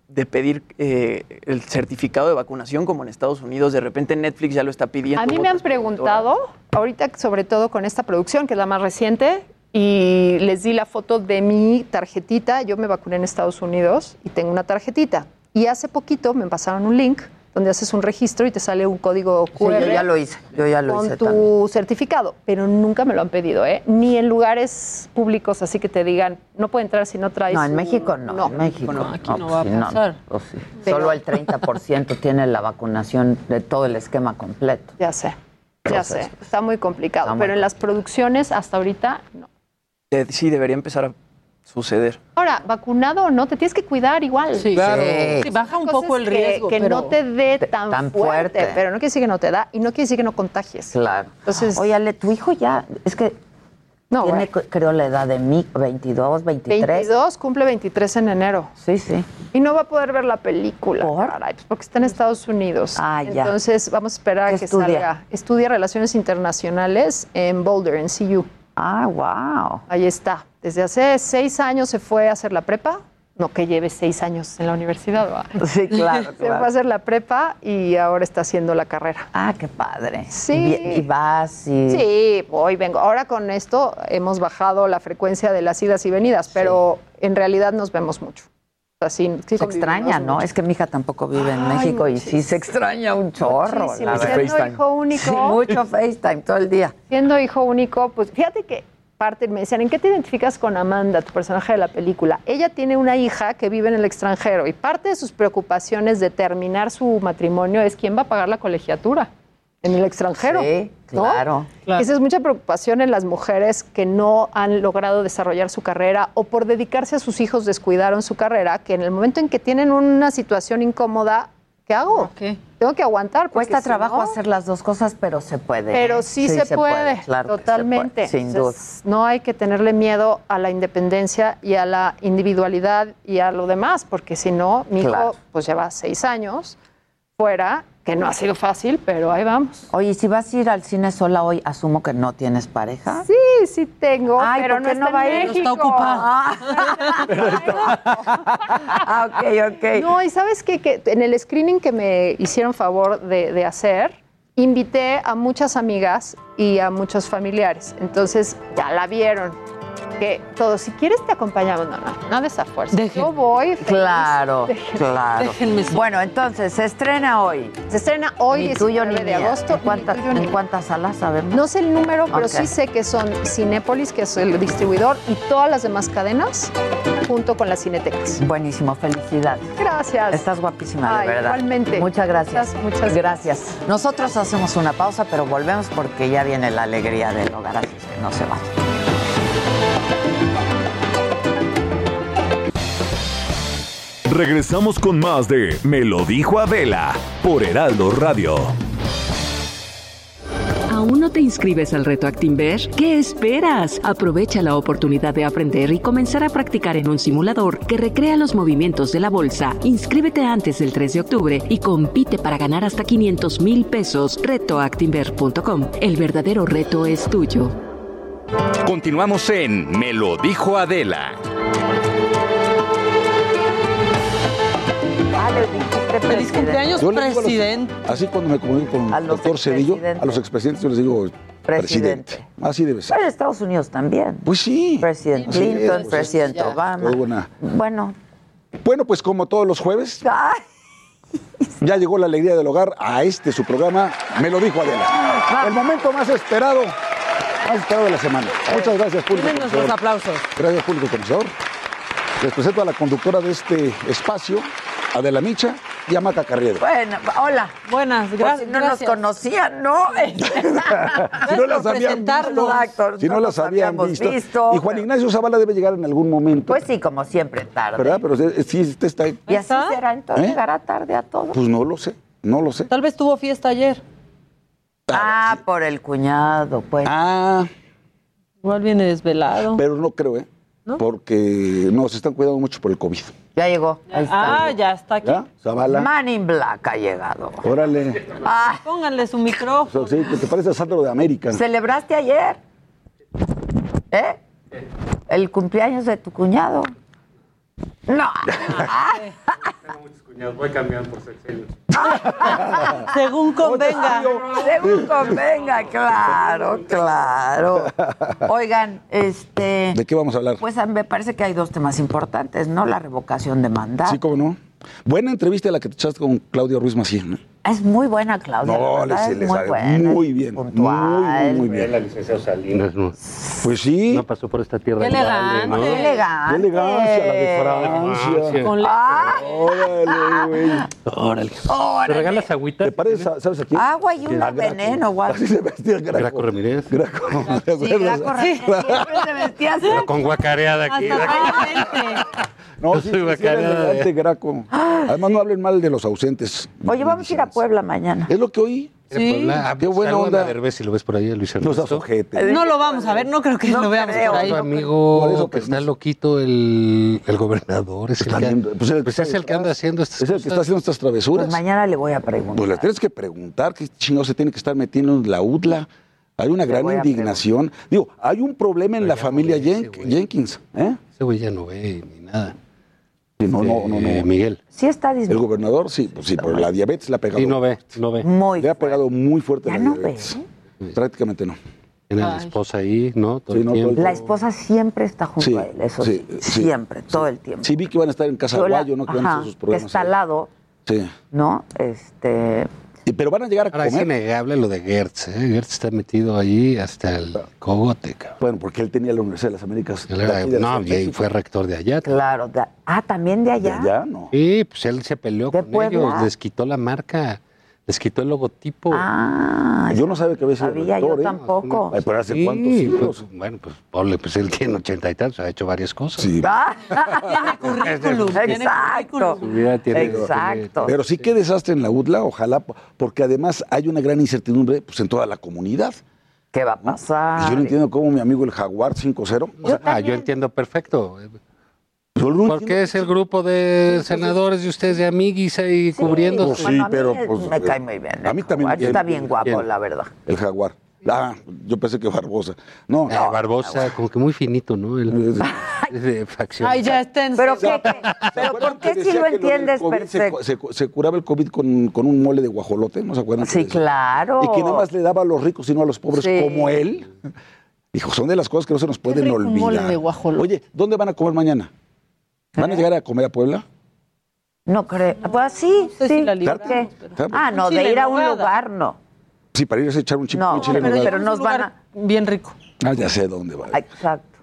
de pedir eh, el certificado de vacunación como en Estados Unidos? De repente Netflix ya lo está pidiendo. A mí me han preguntado, ahorita sobre todo con esta producción, que es la más reciente, y les di la foto de mi tarjetita. Yo me vacuné en Estados Unidos y tengo una tarjetita. Y hace poquito me pasaron un link donde haces un registro y te sale un código Sí, QR yo ya lo hice, yo ya lo con hice tu también. certificado, pero nunca me lo han pedido, ¿eh? Ni en lugares públicos, así que te digan, no puede entrar si no traes. No, en un- México no, en México No, aquí no pues va a sí, pasar. pues sí. Pero- Solo el 30% tiene la vacunación de todo el esquema completo. Ya sé, ya sé. Está muy complicado, está muy pero en las producciones hasta ahorita no. Eh, sí, debería empezar a suceder. Ahora, vacunado o no, te tienes que cuidar igual. Sí, Claro. Sí, baja un poco el riesgo. Que, pero- no te dé tan, tan fuerte, fuerte. pero no quiere decir que no te da y no quiere decir que no contagies. Claro. Entonces- Oye, Ale, tu hijo ya, es que No, tiene, creo, la edad de mí, 22, 23. 22, cumple 23 en enero. Sí, sí. Y no va a poder ver la película. ¿Por? caray, pues porque está en Estados Unidos. Ah, ya. Entonces vamos a esperar a ¿Qué que estudia? salga. Estudia Relaciones Internacionales en Boulder, en CU. Ah, wow. Ahí está. Desde hace seis años se fue a hacer la prepa. No que lleve seis años en la universidad, ¿verdad? Sí, claro, Se fue claro. a hacer la prepa y ahora está haciendo la carrera. Ah, qué padre. Sí. Y, y vas y... Sí, voy, vengo. Ahora con esto hemos bajado la frecuencia de las idas y venidas, pero en realidad nos vemos mucho. Así, sí Se extraña, ¿no? Es que mi hija tampoco vive en Ay, México y sí se extraña un chorro, Muchísimo. la Siendo. FaceTime. hijo único, Sí, mucho FaceTime todo el día. siendo hijo único, pues fíjate que parte me decían, ¿en qué te identificas con Amanda, tu personaje de la película? Ella tiene una hija que vive en el extranjero y parte de sus preocupaciones de terminar su matrimonio es quién va a pagar la colegiatura en el extranjero. Sí, ¿no? claro. Claro. Esa es mucha preocupación en las mujeres que no han logrado desarrollar su carrera o por dedicarse a sus hijos descuidaron su carrera, que en el momento en que tienen una situación incómoda, ¿qué hago? Tengo que aguantar. Cuesta si trabajo no- hacer las dos cosas, pero se puede. Pero sí, se, puede, claro que se totalmente. puede, sin duda. Entonces, No hay que tenerle miedo a la independencia y a la individualidad y a lo demás, porque si no, mi hijo pues lleva seis años fuera, que no ha sido fácil, pero ahí vamos. Oye, si vas a ir al cine sola hoy, asumo que no tienes pareja. Sí, sí tengo, Ay, pero ¿por no qué no está va a en ir? México. Está ocupada. Ah, ok, ok. No, y sabes qué? que en el screening que me hicieron favor de, de hacer, invité a muchas amigas y a muchos familiares. Entonces ya la vieron. Que todos, si quieres te acompañamos. No, no, no de esa fuerza. Yo voy. feliz. Claro, Déjenme- claro. déjenme. Bueno, entonces, se estrena hoy. Se estrena hoy, Ni tuyo ni 19 de mía. agosto. ¿En cuántas, Ni en salas sabemos? No sé el número, pero sí sé que son Cinépolis, que es el distribuidor, y todas las demás cadenas, junto con las cinetecas. Buenísimo, felicidades. Gracias. Estás guapísima, Ay, de verdad. igualmente. Muchas gracias. Muchas, muchas gracias. Nosotros hacemos una pausa, pero volvemos porque ya viene la alegría del hogar, así que no se va. Regresamos con más de Me lo dijo Adela por Heraldo Radio. ¿Aún no te inscribes al reto Actinver? ¿Qué esperas? Aprovecha la oportunidad de aprender y comenzar a practicar en un simulador que recrea los movimientos de la bolsa. Inscríbete antes del 3 de octubre y compite para ganar hasta 500 mil pesos. Retoactinver.com. El verdadero reto es tuyo. Continuamos en Me lo dijo Adela. Feliz cumpleaños, Yo le digo a los- presidente. así cuando me comunico con el doctor Cedillo, a los expresidentes yo les digo Presidente. presidente. Así debe ser. Pero en Estados Unidos también. Pues sí. Presidente Así Clinton, es, pues, presidente ya. Obama. Muy buena. Bueno. Bueno, pues como todos los jueves, ya llegó la alegría del hogar a este su programa, me lo dijo Adela. El momento más esperado, más esperado de la semana. Muchas gracias, público. Conocedor. aplausos. Gracias, público conocedor. Les presento a la conductora de este espacio, Adela Micha y a Maca Carriedo. Bueno, hola. Buenas, Por gracias. si no nos conocían, ¿no? si no las habían visto, Exacto, si no no las habían visto. visto, Y Juan Ignacio Zavala debe llegar en algún momento. Pues sí, como siempre, tarde. ¿Verdad? Pero sí, sí, este está. Y así será, entonces ¿Eh? llegará tarde a todos. Pues no lo sé, no lo sé. Tal vez tuvo fiesta ayer. Ah, por el cuñado, pues. Ah. Igual viene desvelado. Pero no creo, ¿eh? Porque no, se están cuidando mucho por el COVID. Ya llegó. Ahí está. Ah, ya está aquí. ¿Ya? Zavala. Man in Black ha llegado. Órale. Ah, Pónganle su micrófono. Sí, que te parece a Sandro de América. ¿Celebraste ayer? ¿Eh? ¿El cumpleaños de tu cuñado? No. Voy cambiando por sexenio. Según convenga. Según convenga, claro, claro. Oigan, este. ¿De qué vamos a hablar? Pues a- me parece que hay dos temas importantes, ¿no? La revocación de mandato. Sí, cómo no. Buena entrevista la que te echaste con Claudio Ruiz Macié, ¿no? Es muy buena, Claudia. No, la le, se le muy sabe buena. muy bien. Muy, muy, muy bien. La licenciada Salinas, ¿no? Pues sí. No pasó por esta tierra. Qué grande, ¿no? Qué elegante. Qué elegancia la de Francia. Con Ah, Órale, güey. Órale. Órale. ¿Te regalas agüita? ¿Te parece, sa- sabes a quién? Agua y un veneno, guau. Así se vestía Graco. Graco Ramírez. Graco. ¿te Sí? Graco siempre se vestía así. Pero con guacareada aquí. No, sí, soy sí, sí, era elegante, eh. Graco. Además, no hablen mal de los ausentes. Oye, vamos a ir a Puebla mañana. Es lo que oí. Sí. Qué buena Saluda onda. a Derbez si lo ves por ahí, Luis No Ernesto. No lo vamos a ver, no creo que lo veamos por ahí. Otro amigo Por eso, que pues, está loquito, el, el gobernador. Es el, que, pues, el pues es el que anda haciendo estas Es el que está haciendo estas travesuras. Pues mañana le voy a preguntar. Pues le tienes que preguntar qué chingados se tiene que estar metiendo en la UDLA. Hay una gran indignación. Digo, hay un problema en la familia Jen- Jenkins. ¿eh? Ese güey ya no ve ni nada. Sí, no, no, no, Eh, no. Miguel. Sí está El gobernador, sí, pues sí, pero la diabetes le ha pegado. Sí, no ve, no ve. Muy Le ha pegado muy fuerte Ya la no diabetes. Prácticamente no. Tiene a la esposa ahí, ¿no? Todo Sí, el no, todo el tiempo. La esposa siempre está junto Sí, a él, eso sí, sí, sí. siempre, todo el tiempo. Sí, vi que iban a estar en Casa Yo la- Guayo, ¿no? Que van a ajá, hacer sus que programas. está al lado, Sí. ¿no? Este, Y- Pero van a llegar a Ahora es comer. innegable lo de Gertz, ¿eh? Gertz está metido ahí hasta el cogote, cabrón. Bueno, porque él tenía la Universidad de las Américas. Él era- de no, y México. fue rector de allá. claro. de- ah, también de De allá. allá, no. Sí, pues él se peleó ¿De con Puebla? ellos, les quitó la marca Les quitó el logotipo. Ah, yo no sabía que había sido sabía, yo rector, ¿eh? tampoco. Ay, pero hace Sí, cuántos siglos. pues, bueno, pues ponle, pues él tiene ochenta y tantos, ha hecho varias cosas. Sí. Tiene currículum. Exacto. Vida tiene- Exacto. Pero sí que desastre en la UDLA, ojalá, porque además hay una gran incertidumbre pues, en toda la comunidad. ¿Qué va a pasar? Y yo no entiendo cómo mi amigo el Jaguar 5-0. o sea, ah, yo entiendo perfecto. No Porque es el grupo de senadores y ustedes de amiguis ahí cubriendo. Pues sí, pero, me- pues, me cae muy bien. a mí también me Está bien bien. guapo, Bien. la verdad. el Jaguar. Ah, yo pensé que Barbosa. No, Ah, Barbosa, como que muy finito, ¿no? El, de facción. Ay, ya estén. Pero, ¿qué, qué? ¿Pero por qué si lo entiendes Se, perfecto? se- se curaba el COVID con, con un mole de guajolote, ¿no se acuerdan? Sí, claro. Y que nada más le daba a los ricos y no a los pobres Sí. como él. Dijo, son de las cosas que no se nos pueden olvidar. mole de guajolote. Oye, ¿dónde van a comer mañana? ¿Van a llegar a comer a Puebla? No creo. Pues sí, sé si sí. libramos, pero- Ah, no, de ir a un lugar, no. Sí, para ir a echar un chip No, un chile pero, pero nos van a... Bien rico. Ah, ya sé dónde va. Exacto.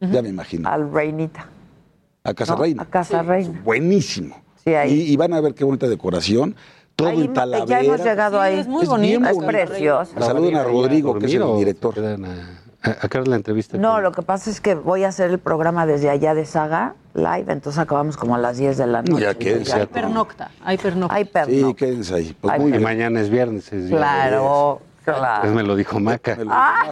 Ya me imagino. Al Reinita. A Casa ¿no? Reina. A Casa Reina. Buenísimo. Sí, ahí. Y, y van a ver qué bonita decoración. Todo Ahí en Talavera. ya hemos llegado ahí. es muy Es bonito. Es precioso. Saluden a Rodrigo, que es el ¿Dormir o director. A, la entrevista? No, con- lo que pasa es que voy a hacer el programa desde allá de Saga Live, entonces acabamos como a las 10 de la noche. Ya quédense. Hay pernocta. Hay pernocta. Hay Sí, perno. quédense ahí. Pues muy bien. mañana es viernes. Es Claro, claro. Pues me lo dijo Maca. Ah,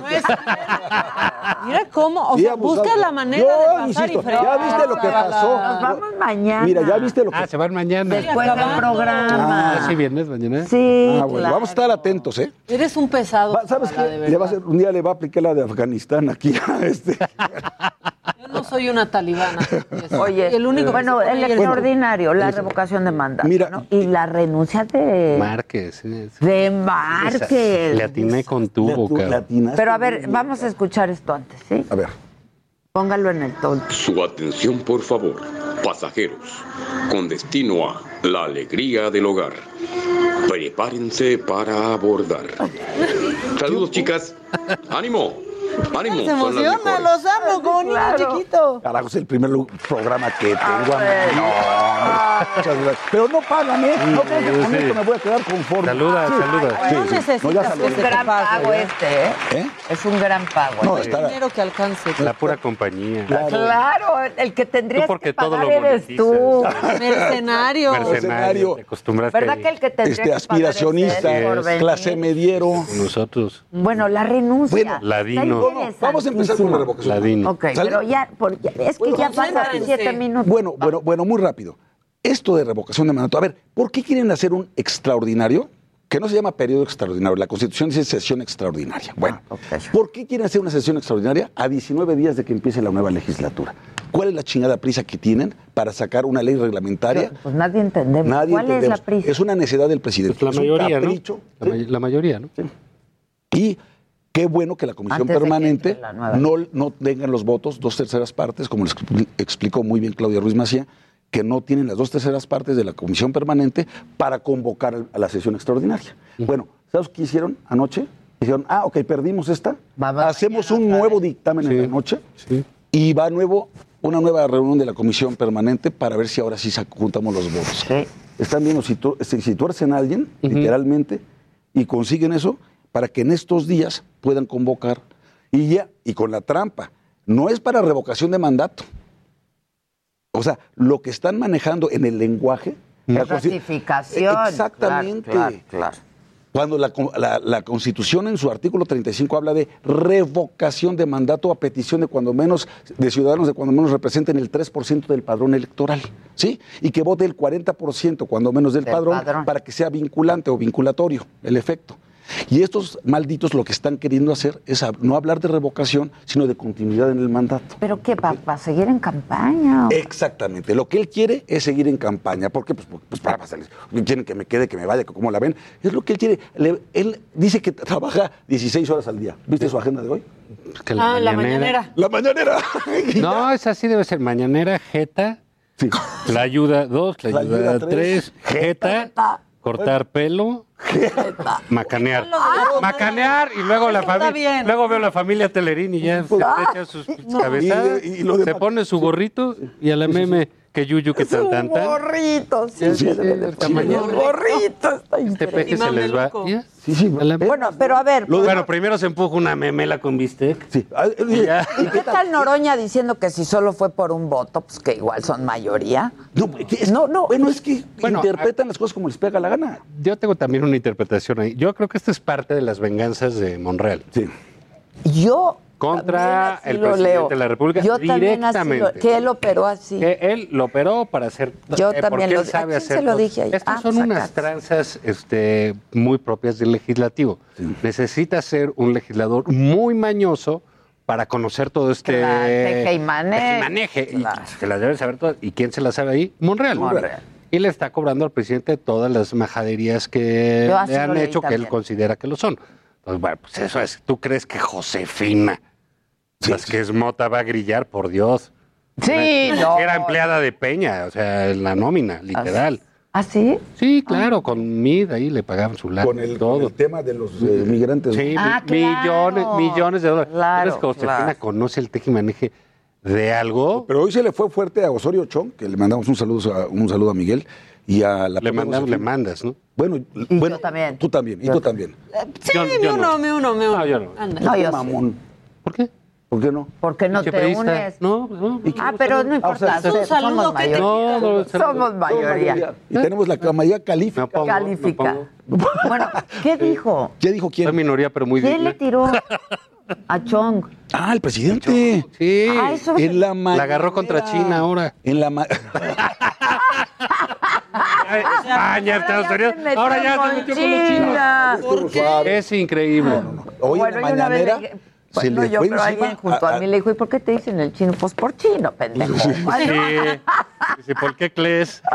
Mira cómo, o Sí, sea, abusado. busca la manera Yo de pasar insisto, y fregar. ya viste lo que pasó. Nos vamos mañana. Mira, ya viste lo que Ah, se van mañana. Después del programa. Ah, sí, viernes mañana. Sí, Ah, bueno, claro. vamos a estar atentos, ¿eh? Eres un pesado. Va- ¿Sabes qué? de Le va a verdad. hacer, un día le va a aplicar la de Afganistán aquí a este. Yo no soy una talibana. Oye, el único que bueno, el extraordinario, la revocación de mandato. Mira, ¿no? y la renuncia de, Márquez. sí, sí. de Márquez. Le atiné con cabrón. latinaste Pero a ver, vamos a escuchar esto antes, ¿sí? A ver. Póngalo en el tono. Su atención, por favor, pasajeros, con destino a la alegría del hogar. Prepárense para abordar. Saludos, chicas. ¡Ánimo! ¡Ánimo! Se emociona, los amo como niño Claro. chiquito. Carajo, es el primer programa que tengo. Ah, amigo. No, muchas gracias. Pero no pagan, ¿eh? No que con esto me voy a quedar conforme. Saluda, Sí. saluda. Sí, No sí. necesitas No. Es un gran pago ¿eh? este, ¿eh? ¿Eh? Es un gran pago. No, está- Dinero que alcance. La pura compañía. Claro, el que tendrías Tú que todo pagar lo eres tú. Mercenario. Mercenario. Te acostumbraste ¿Verdad ahí. que el que tendría Este que pagar aspiracionista, es él clase mediero. Nosotros. Bueno, la renuncia. Bueno, Ladino. Está Vamos a empezar con la revocación. Ladino. Ok, ¿Sale? pero ya, por- ya- es que ya pasan concéntrense. siete minutos. Bueno, bueno, bueno, muy rápido. Esto de revocación de mandato. A ver, ¿por qué quieren hacer un extraordinario? Que no se llama periodo extraordinario. La Constitución dice sesión extraordinaria. Bueno, Ah, ok. ¿por qué quieren hacer una sesión extraordinaria a 19 días de que empiece la nueva legislatura? ¿Cuál es la chingada prisa que tienen para sacar una ley reglamentaria? Pues nadie entendemos. Nadie ¿Cuál entendemos. es la prisa? Es una necedad del presidente. Pues la Es un mayoría, ¿no? La, ¿sí? may- la mayoría, ¿no? Y qué bueno que la comisión Antes permanente la no, no tengan los votos, dos terceras partes, como les expli- explicó muy bien Claudia Ruiz Macía, que no tienen las dos terceras partes de la comisión permanente para convocar a la sesión extraordinaria. Bueno, ¿sabes qué hicieron anoche? Dijeron, ah, ok, perdimos esta, hacemos un nuevo dictamen en la noche Sí. y va nuevo una nueva reunión de la comisión permanente para ver si ahora sí juntamos los votos. Sí. Están viendo si, tu- si, si tuercen a alguien, literalmente, y consiguen eso para que en estos días puedan convocar. Y ya, y con la trampa, no es para revocación de mandato. O sea, lo que están manejando en el lenguaje. la Ratificación. Exactamente. Claro, claro, claro. Cuando la, la- la Constitución en su artículo 35 habla de revocación de mandato a petición de cuando menos, de ciudadanos de cuando menos representen el 3% del padrón electoral, ¿sí? Y que vote el 40% cuando menos del, Del padrón, padrón. para que sea vinculante o vinculatorio el efecto. Y estos malditos lo que están queriendo hacer es no hablar de revocación, sino de continuidad en el mandato. ¿Pero qué? ¿Para seguir en campaña? Exactamente. Lo que él quiere es seguir en campaña. ¿Por qué? Pues, pues para pasarles. Quieren que me quede, que me vaya, que como la ven. Es lo que él quiere. Le- él dice que trabaja 16 horas al día. ¿Viste su agenda de hoy? Que Ah, la mañanera. La mañanera. No, es así, debe ser. Mañanera, jeta. Sí. La ayuda dos, la, La ayuda, ayuda tres, tres, jeta, cortar pelo, macanear. Ah, Macanear y luego la familia. Luego veo la familia Telerín y ya se echa sus de se pone su gorrito y a la meme Que yuyu, que tan, tan, tan. Gorrito, sí, Sí, sí, esta Gorrito, está Este peje se les va. Sí, sí. Bueno, pero a ver, Bueno, primero se empuja una memela con bistec. Sí. Ya. ¿y qué tal Noroña diciendo que si solo fue por un voto, pues que igual son mayoría? No, es- no, no. Bueno, es que Bueno, interpretan las cosas como les pega la gana. Yo tengo también una interpretación ahí. Yo creo que esto es parte de las venganzas de Monreal. Sí. Yo Contra el presidente leo. de la República Yo también así lo, directamente. que él operó así. Que él lo operó para hacer. Yo eh, también lo- él sabe ¿a quién se hacer lo dije ayer? Estas Ah, son pues unas tranzas este, muy propias del legislativo. Necesita ser un legislador muy mañoso para conocer todo este. Claro, maneje. maneje. Y se las debe saber todas. ¿Y quién se las sabe ahí? Monreal. Monreal. Y le está cobrando al presidente todas las majaderías que le han hecho que él considera que lo son. Entonces, bueno, pues eso es. ¿Tú crees que Josefina, las que es mota, va a grillar? Por Dios. Sí, no. Era empleada de Peña, o sea, en la nómina, literal. ¿Ah, sí? Sí, claro, con MID ahí le pagaban su lana. Con el, todo. con el tema de los eh, migrantes. Sí, Ah, mi- millones, claro. millones de dólares. Claro, ¿Sabes que Josefina claro. conoce el tejimaneje de algo? Pero hoy se le fue fuerte a Osorio Chong, que le mandamos un saludo a, un saludo a Miguel y a la Le, mandamos, le mandas, ¿no? Bueno, Y bueno, yo también. tú también, y tú también. Sí, Yo- me uno, no. me uno, me uno. No, yo no. Anda. No, yo sí. mamón. ¿Por qué? ¿Por qué no? ¿Por qué no te periodista. unes? No, pues no. Ah, pero no importa. sea, un somos saludo, ¿qué te mayoría. No, no, Somos mayoría. Y tenemos la mayoría Califica. opongo. Bueno, ¿qué dijo? ¿Qué dijo Soy quién? minoría, pero muy ¿Quién le tiró a Chong? Ah, el presidente. Sí. Ah, eso En la La agarró contra. China ahora. En la Ah, ya está, Ahora ya se metió con los chinos. Es increíble. Hoy Bueno, en la y una vez mañanera Bueno, le yo, pero alguien junto a, a- mí le dijo, ¿y por qué te dicen el chino? Pues por chino, pendejo. Sí. Dice, ¿por qué crees?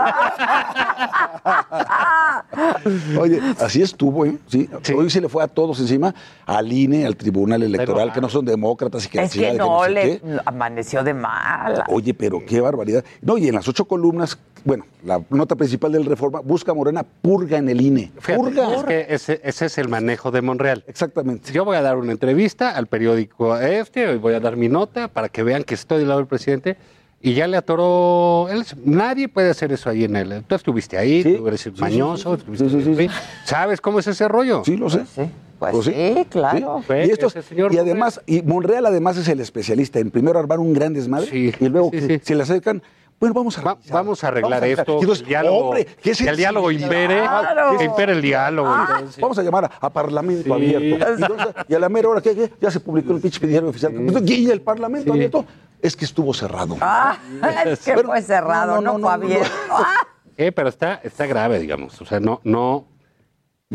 Oye, así estuvo, ¿eh? Sí. Sí. Hoy se le fue a todos encima, al INE, al Tribunal Electoral, que no son demócratas y que Es que no, sé le qué. amaneció de mal. Oye, pero qué barbaridad. No, y en las ocho columnas, bueno, la nota principal del Reforma, busca Morena, purga en el INE. Fíjate, purga. es que ese, ese es el manejo de Monreal. Exactamente. Yo voy a dar una entrevista al periódico este, hoy voy a dar mi nota para que vean que estoy del lado del presidente y ya le atoró. él- nadie puede hacer eso ahí en él. Tú estuviste ahí, Sí, tú eres sí, sí, mañoso, sí, sí. estuviste Sí, sí, sí, ahí. ¿Sabes cómo es ese rollo? Sí, lo sé. Sí, pues Pues sí. sí, claro. Ve, Y, estos- ese señor y además, y Monreal además es el especialista en primero armar un gran desmadre Sí, y luego sí, que sí. se le acercan, bueno, vamos a Va- vamos a arreglar vamos esto. Entonces, el diálogo, hombre, ¿qué que el diálogo impere, Claro. que impere el diálogo. entonces. Vamos a llamar a, a Parlamento Sí. Abierto. Y, entonces, y a la mera hora, ¿qué, qué? Ya se publicó el pinche diario oficial. Y el Parlamento Sí. Abierto es que estuvo cerrado. Ah, es que Pero- fue cerrado, no, no, no, fue no, no. abierto. Ah, Eh, pero está, está grave, digamos. O sea, no, no.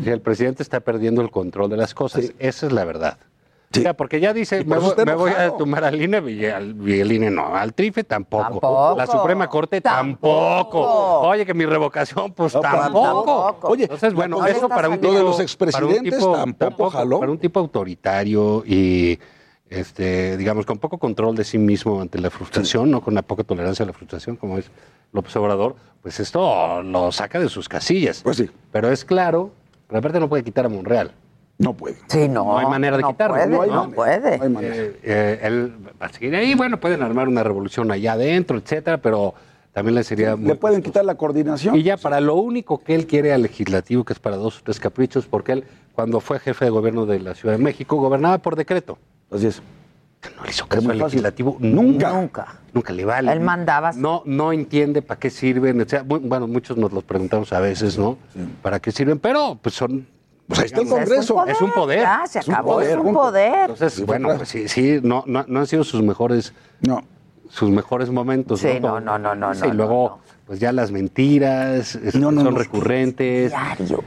El presidente está perdiendo el control de las cosas. Esa es la verdad. Sí. O sea, porque ya dice, me, voy, está me voy a tumbar al INE y, al- y el INE no. Al TRIFE tampoco. Tampoco. La Suprema Corte tampoco. Tampoco. Oye, que mi revocación, pues No, tampoco. tampoco. Oye, Entonces, bueno, eso para un tipo... Lo de los expresidentes para un tampoco jaló. Para un tipo autoritario y, este, digamos, con poco control de sí mismo ante la frustración, no con la poca tolerancia a la frustración, como es López Obrador, pues esto lo saca de sus casillas. Pues sí. Pero es claro, aparte no puede quitar a Monreal. No puede. Sí, no. No hay manera de no quitarlo, Puede, no hay no puede. no hay manera. Eh, eh, él va a seguir ahí, bueno, pueden armar una revolución allá adentro, etcétera, pero también le sería muy Le pueden costoso. quitar la coordinación. Y ya para lo único que él quiere al legislativo, que es para dos o tres caprichos, porque él, cuando fue jefe de gobierno de la Ciudad de México, gobernaba por decreto. Así es. No le hizo caso al legislativo Nunca. Nunca. Nunca le vale. Él mandaba. No, no entiende para qué sirven. etcétera. Bu- Bueno, muchos nos los preguntamos a veces, ¿no? ¿Para qué sirven? Pero, pues son. Pues ahí está el Congreso. Es un poder. Ya, se Es un acabó, poder, es un poder. Entonces, bueno, pues sí, sí, no, no, no han sido sus mejores, No. sus mejores momentos. Sí, ¿no? no, no, no, no, Sí, no, Y luego, no. pues ya las mentiras este, No, no, son no. recurrentes. Diario.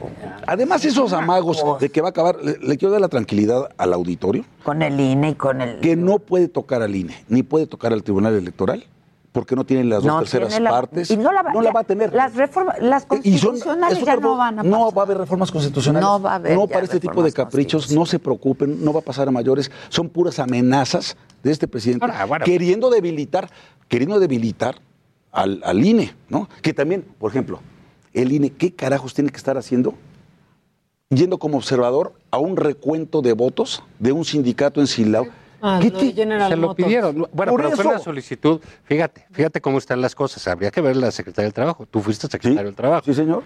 Además, esos amagos de que va a acabar, le, le quiero dar la tranquilidad al auditorio, Con el INE y con el. que no puede tocar al INE, ni puede tocar al Tribunal Electoral, porque no tienen las dos No terceras tiene la- partes. y no la va- a tener. Las reformas, las son- constitucionales es ya no van a No pasar. va a haber reformas constitucionales. No va a haber No para este tipo de caprichos, no se preocupen, no va a pasar a mayores. Son puras amenazas de este presidente Ahora, bueno. queriendo debilitar, queriendo debilitar al, al INE, ¿no? Que también, por ejemplo, el INE, ¿qué carajos tiene que estar haciendo? Yendo como observador a un recuento de votos de un sindicato en Silao Ah, ¿Qué lo de te- General se lo Motors. pidieron. Bueno, Por pero fue una solicitud. Fíjate, fíjate cómo están las cosas. Habría que ver la secretaria del Trabajo. Tú fuiste secretario del Trabajo. Sí, señor.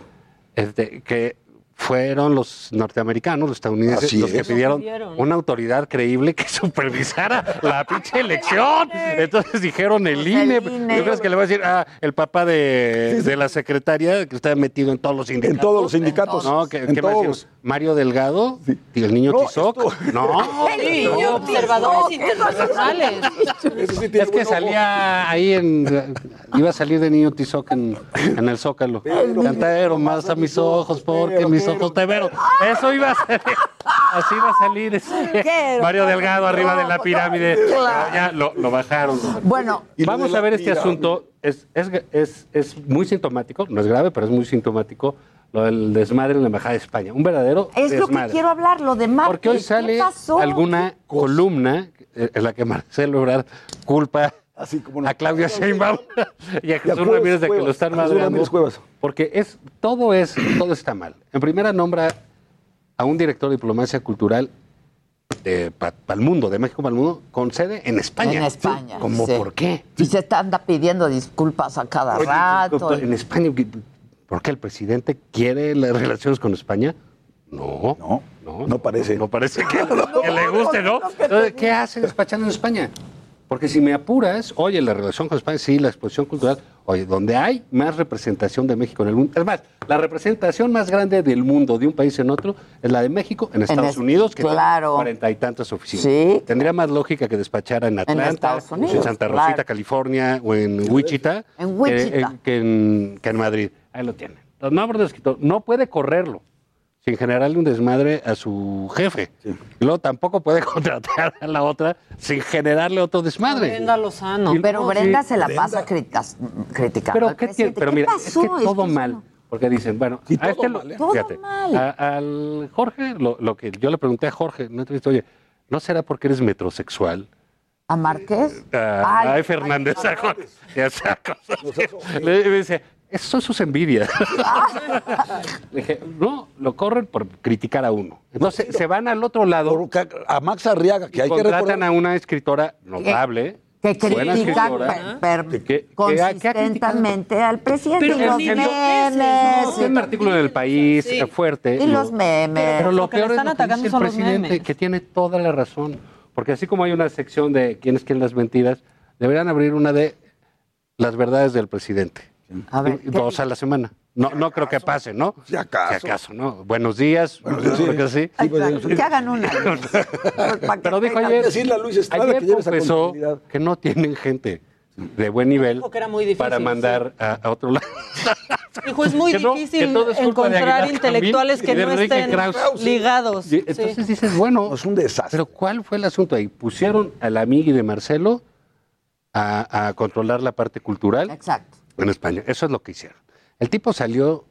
Este, que fueron los norteamericanos, los estadounidenses, Así los que es. pidieron Pidieron. una autoridad creíble que supervisara la pinche elección. Entonces dijeron el INE. el INE. ¿Tú crees que le va a decir ah, el papá de, de la secretaria que está metido en todos los sindicatos? En todos los sindicatos. No, ¿qué, En qué va a decir? todos. Mario Delgado y el niño No, Tizoc. esto- No, Sí, no, observadores internacionales. Eso sí tiene es que salía ahí en. Iba a salir de niño Tizoc en, en el Zócalo. Cantero más a mis ojos porque mis ojos te vieron. Eso iba a salir. Así iba a salir este, Mario Delgado arriba de la pirámide. Ya lo, lo bajaron. Bueno, Vamos a ver este pirámide. asunto. Es, es, es, es muy sintomático, no es grave, pero es muy sintomático lo del desmadre en la Embajada de España. Un verdadero es lo que desmadre. quiero hablar, lo de Márquez. Porque hoy ¿Qué sale alguna columna eh, en la que Marcelo Ebrard culpa Así como no. a Claudia Sheinbaum y a Jesús Cuevas Ramírez de que lo están madreando. Porque es, todo, es, todo está mal. En primera nombra a un director de diplomacia cultural para el mundo, de México para el mundo, con sede en España. En España. ¿Cómo sí. por qué? Y se está anda pidiendo disculpas a cada Oye, rato. doctor, en España, ¿por qué el presidente quiere las relaciones con España? No. No, No, no parece. No parece que, que le guste, ¿no? Entonces, ¿qué hace despachando en España? Porque si me apuras, oye, la relación con España, sí, la exposición cultural, oye, donde hay más representación de México en el mundo. Es más, la representación más grande del mundo de un país en otro es la de México en Estados es- Unidos, que claro. tiene cuarenta y tantas oficinas. Sí. Tendría más lógica que despachara en Atlanta, Estados o Unidos, en Santa Rosita, claro. California, o en Wichita, En Wichita. que, que en, que en Madrid. Ahí lo tienen. Los nombres escritor. No puede correrlo sin generarle un desmadre a su jefe. Y luego tampoco puede contratar a la otra sin generarle otro desmadre. Brenda Lozano. Y- Pero no, Brenda sí. se la pasa criticas- criticando. Pero, al ¿qué tiene? presidente. pero ¿Qué mira, pasó? es que todo mal. no- Porque dicen, bueno, Sí, a este lo- mal, ¿eh? Todo fíjate, mal. a- al Jorge, lo, lo que yo le pregunté a Jorge, una entrevista, oye, ¿no será porque eres metrosexual? ¿A Márquez? a, Ay, a E. Fernández. y a esa cosa. Le me dice, esas son sus envidias. Le dije, no, lo corren por criticar a uno. Entonces se van al otro lado. Por- A Max Arriaga, que y hay que contratan a una escritora notable. que critica escritora, per- per- que- que ha- que ha criticado- consistentemente al presidente Pero y los memes. No, un artículo en el país Sí. fuerte. Y los memes. Pero Lo peor es lo que dice el presidente, memes. que tiene toda la razón. Porque así como hay una sección de quién es quién las mentiras, deberían abrir una de las verdades del presidente. A ver, Y- Dos a la semana. No, no creo que pase, ¿no? Si acaso. Si acaso, ¿no? Buenos días. Buenos días, creo que sí. Sí, pues, Exacto, sí. que hagan una. Que Pero dijo ayer, decirle a Luis Estrada ayer que confesó que no tienen gente de buen nivel que era muy difícil, para mandar a, a otro lado. Dijo, es muy Que no- difícil que es encontrar intelectuales que no estén ligados. Y Entonces Sí. dices, bueno, Es un desastre. pero ¿cuál fue el asunto ahí? Pusieron al amigui de Marcelo a, a controlar la parte cultural Exacto. En España. Eso es lo que hicieron. El tipo salió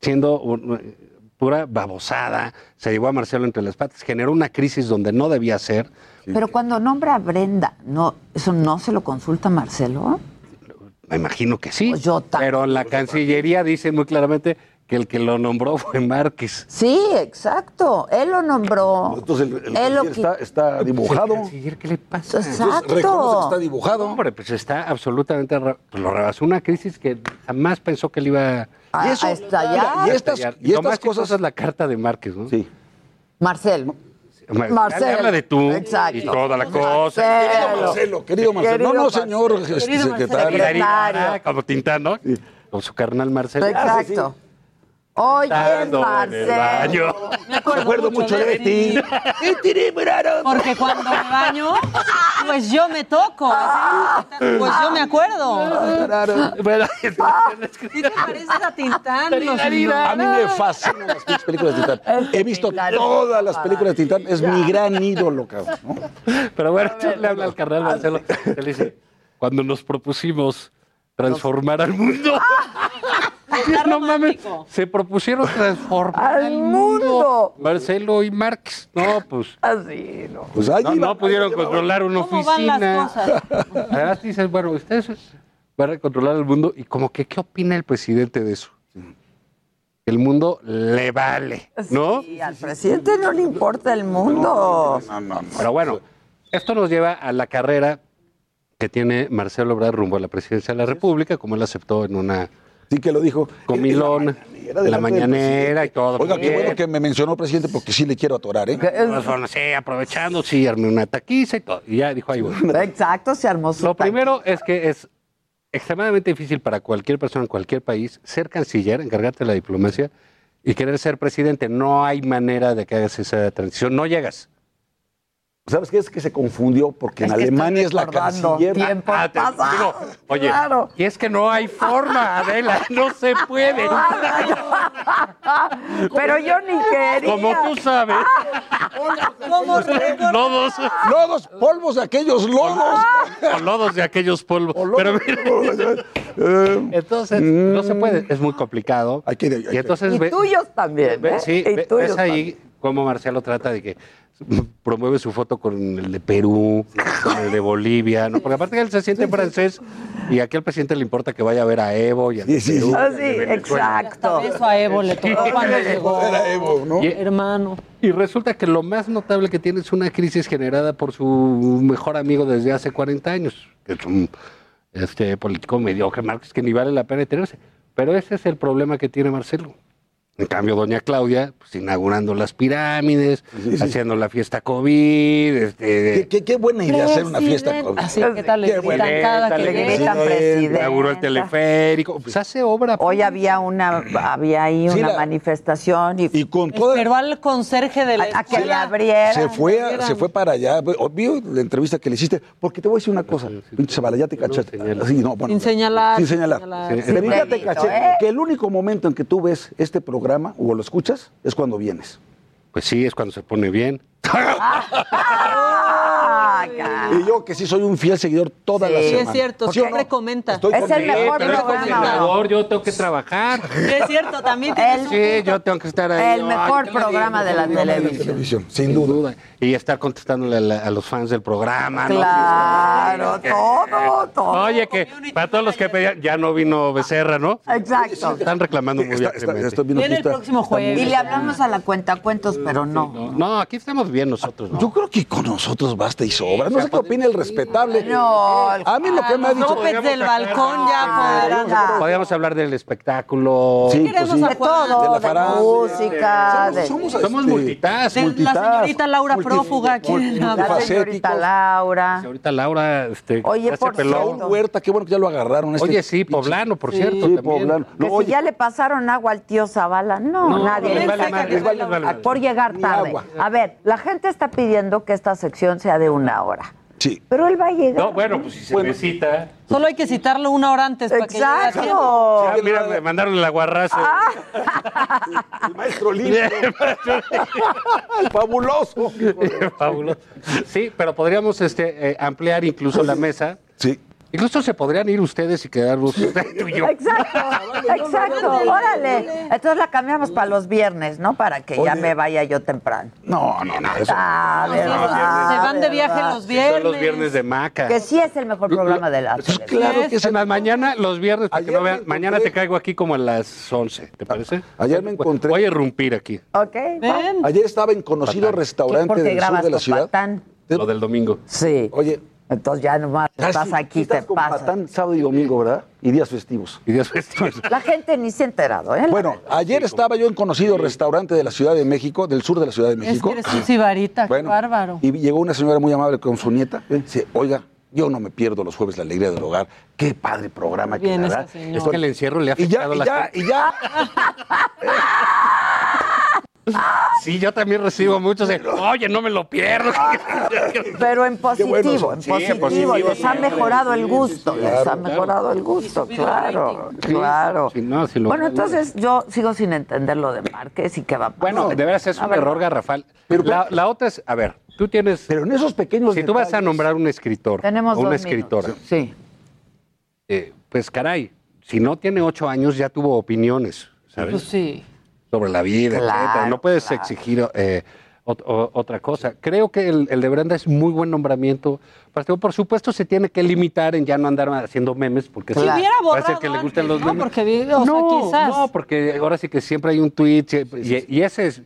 siendo un- pura babosada, se llevó a Marcelo entre las patas, generó una crisis donde no debía ser. Pero cuando nombra a Brenda, no, ¿eso no se lo consulta a Marcelo? Me imagino que sí. Pues yo también. pero la Cancillería dice muy claramente que el que lo nombró fue Márquez. Sí, exacto. Él lo nombró. Entonces el, el Él lo está, está dibujado. El canciller, ¿Qué le pasa? Entonces, reconoce que Exacto. está dibujado. Hombre, pues está absolutamente... pues lo rebasó una crisis que jamás pensó que le iba A, Y eso- a estallar. Y estas- y lo estas cosas- es la carta de Márquez, ¿no? Sí. Marcelo. Ma- Marcelo. le habla de tú Exacto. y toda la cosa. Marcelo. Marcelo, querido Marcelo. No, no, Querido señor Marcelo. Querido secretario. Marcelo. Ah, como Tintán, ¿no? Con su carnal Marcelo. Exacto. Oye, Estando en el baño. Marcelo. Me acuerdo, Recuerdo mucho de ti. Porque cuando me baño, pues yo me toco. Pues yo me acuerdo. Bueno, ¿Sí te pareces a Tintán? Los- A mí me fascinan las películas de Tintán. He visto todas las películas de Tintán. Es mi gran ídolo, cabrón. ¿no? Pero bueno, le habla al carnal Marcelo. Él dice, cuando nos propusimos transformar al mundo. No mames, se propusieron transformar Al mundo. Marcelo y Marx. No, pues Así, ¿no? Pues ahí no, iba, no pudieron ahí controlar una ¿Cómo van las oficina. cosas? Además dices, bueno, ustedes van a controlar el mundo y como que, ¿qué opina el presidente de eso? El mundo le vale, ¿no? Sí, al presidente no le importa el mundo. No, no, no. Pero bueno, Esto nos lleva a la carrera que tiene Marcelo Obrador rumbo a la presidencia de la República, como él aceptó en una Sí que lo dijo. comilón, Era en la mañanera y todo. Oiga, qué bueno que me mencionó, presidente, porque sí le quiero atorar, ¿eh? Pues, bueno, sí, aprovechando, sí, armé una taquiza y todo. Y ya dijo, ahí voy. Exacto, se armó su Lo taquiza. primero es que es extremadamente difícil para cualquier persona en cualquier país ser canciller, encargarte de la diplomacia y querer ser presidente. No hay manera de que hagas esa transición. No llegas. ¿Sabes qué? Es que se confundió porque en Es Alemania es la canciller. tiempos Ah, te- digo, Oye, y es que no hay forma, Adela, no se puede. Pero yo ni quería. Como tú sabes. Lodos. Lodos, polvos de aquellos lodos. O lodos de aquellos polvos. Pero mira, entonces, no se puede, es muy complicado. y entonces Y tuyos también, ¿eh? sí, Y tuyos ves ahí también. Cómo Marcelo trata de que promueve su foto con el de Perú, con el de Bolivia, ¿no? Porque aparte que él se siente francés y aquí al presidente le importa que vaya a ver a Evo y al de Perú. Ah, y al sí, de Venezuela. exacto. Beso a Evo le tocó cuando llegó. Y- Hermano. Y resulta que lo más notable que tiene es una crisis generada por su mejor amigo desde hace 40 años, que es un este, político mediocre, Marcos, que ni vale la pena detenerse. Pero ese es el problema que tiene Marcelo. En cambio, doña Claudia, pues inaugurando las pirámides, haciendo la fiesta COVID. Este, Qué, qué- qué buena idea hacer una fiesta. Con- Así, ¿qué tal le Qué buena cada idea. que Le llega? gritan presidente. inauguró el teleférico. Pues hace obra. Hoy había una, había ahí Sí, una la- manifestación y, Y con toda. Esperó al conserje de la a que le escuela. abrieran. Se fue, a- se fue para allá. Vio la entrevista que le hiciste. Porque te voy a decir una cosa. Pinche Zavala, ya te caché. Así, no, bueno, Sin señalar. Sin señalar. señalar. Pero ya te Delito, caché ¿eh? que el único momento en que tú ves este programa o lo escuchas es cuando vienes. Pues sí, es cuando se pone bien. Y yo que sí soy un fiel seguidor toda la Sí, semana. es cierto, ¿Sí siempre no? comenta. Estoy Es el mejor pero programa. yo tengo que trabajar. Sí, es cierto, también su- Sí, yo tengo que estar ahí. El mejor ¿qué le programa de la televisión. televisión, sin duda. Y estar contestándole a, la- a los fans del programa. ¿no? Claro, todo, todo. Oye, que para todos los que pedían, ya no vino Becerra, ¿no? Exacto. Están reclamando muy bien. Viene el próximo jueves. Y le hablamos a la cuenta cuentos, pero no. No, aquí estamos bien nosotros, ¿no? Yo creo que con nosotros basta y sobra. No sé qué opina el respetable. No, el- A mí lo que me ha dicho. López del balcón ya podrán. Podríamos hablar del espectáculo. Sí, Queremos pues sí. de todo, De la de, farándula. música, de, Somos, Somos multitask. De la señorita Laura multi- prófuga. ¿quién multi- habla? la señorita Laura. Laura, este, Oye, por peló. cierto. Huerta, qué bueno que ya lo agarraron. Este Oye, sí, poblano, por cierto. Sí, poblano. No, ya le pasaron agua al tío Zavala. No, nadie por llegar tarde. A ver, la gente está pidiendo que esta sección sea de una hora. sí. Pero él va a llegar. No, bueno, pues si se necesita. Solo hay que citarlo una hora antes para que llegue. Exacto. Ah, mira, me mandaron el aguarrazo. El maestro el fabuloso. Fabuloso. Sí, pero podríamos este, eh, ampliar incluso la mesa. Sí. Incluso se podrían ir ustedes y quedarnos tú y yo. Exacto, exacto. Órale. Entonces la cambiamos para los viernes, ¿no? Para que ya Oye. me vaya yo temprano. No, no, no. Eso. Ah, Se verdad, van de viaje verdad. los viernes. Son los viernes de maca. Que sí es el mejor programa de la Pues claro que es mañana los viernes, para que Ayer no me vean, mañana te caigo aquí como a las 11, ¿te parece? Ayer me encontré- Voy a irrumpir aquí, ¿Ok? Ven. Ayer estaba en conocido Patán. restaurante Porque del sur grabas de la con ciudad. Patán. lo del domingo. Sí. Oye, Entonces ya nomás estás casi aquí, te estás con pasa. Patán sábado y domingo, ¿verdad? Y días festivos. Y Dios festivos. La gente ni se ha enterado, ¿eh? Bueno, ayer estaba yo en conocido restaurante de la Ciudad de México, del sur de la Ciudad de Es México. que eres un sibarita, qué bárbaro. Y llegó una señora muy amable con su nieta. eh, Dice, oiga, yo no me pierdo los jueves la alegría del hogar. Qué padre programa que Bien la esa da. señora. Es que el encierro le ha Y ya, afectado y la ya, gente. y ya. Sí, yo también recibo muchos de, oye, no me lo pierdo. Pero en positivo, bueno, en sí, en positivo. positivo, les ha sí. mejorado el gusto, les ha Claro, mejorado el gusto, claro, claro. Sí, no, Bueno, entonces yo sigo sin entender lo de Márquez y qué va a pasar. Bueno, de veras es A un ver, error garrafal. Pero- la, la otra es, a ver, tú tienes, Pero en esos pequeños si tú vas a nombrar un escritor Tenemos o una dos escritora, minutos. Sí. eh, pues caray, si no tiene ocho años ya tuvo opiniones, ¿sabes? Pues sí. Sobre la vida, Claro, etcétera. No puedes claro. exigir eh, ot- o- otra cosa. Creo que el, el de Brenda es muy buen nombramiento. Pero, por supuesto, se tiene que limitar en ya no andar haciendo memes, porque Claro. Si hubiera parece borrado que le gustan antes, los ¿no? memes. Porque, vi- o sea, no, quizás. no, porque ahora sí que siempre hay un tweet y, y ese es...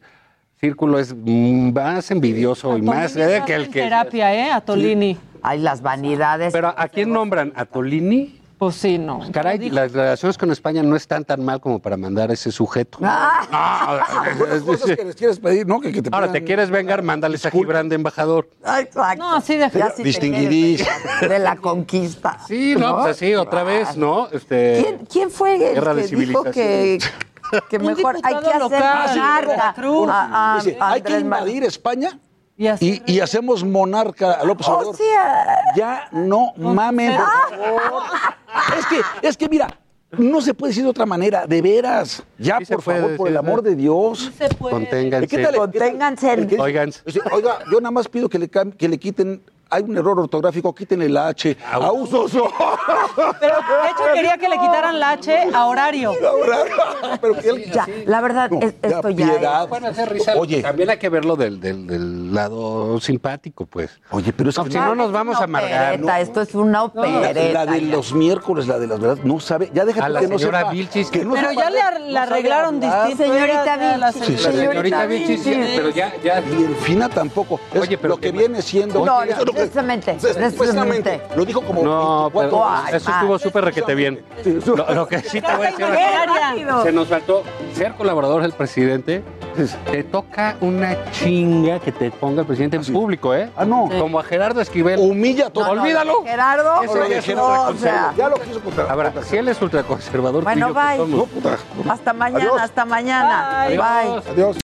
Círculo es mm, más envidioso y más eh, que el que... terapia, ¿eh? A Tolini. Hay las vanidades. Pero ¿a quién nombran? ¿A Tolini? Pues sí, no. Caray, las relaciones con España no están tan mal como para mandar a ese sujeto. Algunas cosas que les quieres pedir, ¿no? Que, que te Ahora, pidan- ¿te quieres vengar? Mándales a Gibran de embajador. Exacto. No, sí, de te Distinguidís. De la conquista. Sí, no, pues así, otra vez, ¿no? Este, ¿Quién, quién fue el Guerra de que dijo que, que mejor hay que hacer local de Veracruz. a- a Dice, hay que invadir España Y así- y, y hacemos monarca a López O Obrador. sea, Ya no mamen, por favor. Es que, es que mira, no se puede decir de otra manera, de veras. Ya, Sí por favor, por el amor ¿no? de Dios. se puede. Conténganse. ¿Qué tal- Conténganse. Oigan. Oiga, yo nada más pido que le, que le quiten, hay un error ortográfico, quiten el H. A usos. Pero de hecho quería que le quitaran la H a horario. Pero él- ya, la verdad, No, es- ya, esto ya piedad. es- Van a hacer risa. Oye. También hay que verlo del, del- del lado simpático, pues. Oye, pero es que si no nos vamos a amargar. opereta, Esto es una La, opereta. la de los miércoles, la de las verdades, no sabe. Ya déjate A la que no señora sepa. Vilchis. que no Pero sepa ya le, ar- no la arreglaron distinto. Señorita la Vilchis. Sí, La sí. señorita Vilchis, sí, pero ya, ya. Y el Fina tampoco. Es Oye, pero lo que que- viene siendo. No, No, precisamente, Precisamente. Lo dijo como No, 24 pero Ay, eso estuvo súper requete bien. Lo, lo que sí te voy a decir se nos faltó ser colaborador del presidente. Te toca una chinga que te ponga el presidente en público, ¿eh? Ah, no. Como a Gerardo Esquivel. Humilla todo. Olvídalo. Gerardo, Eso otra o sea, Ya lo quiso contar. Ahora, si él es ultraconservador, Bueno, ¿qué bye. No, hasta mañana, hasta mañana. Bye. Bye. Adiós.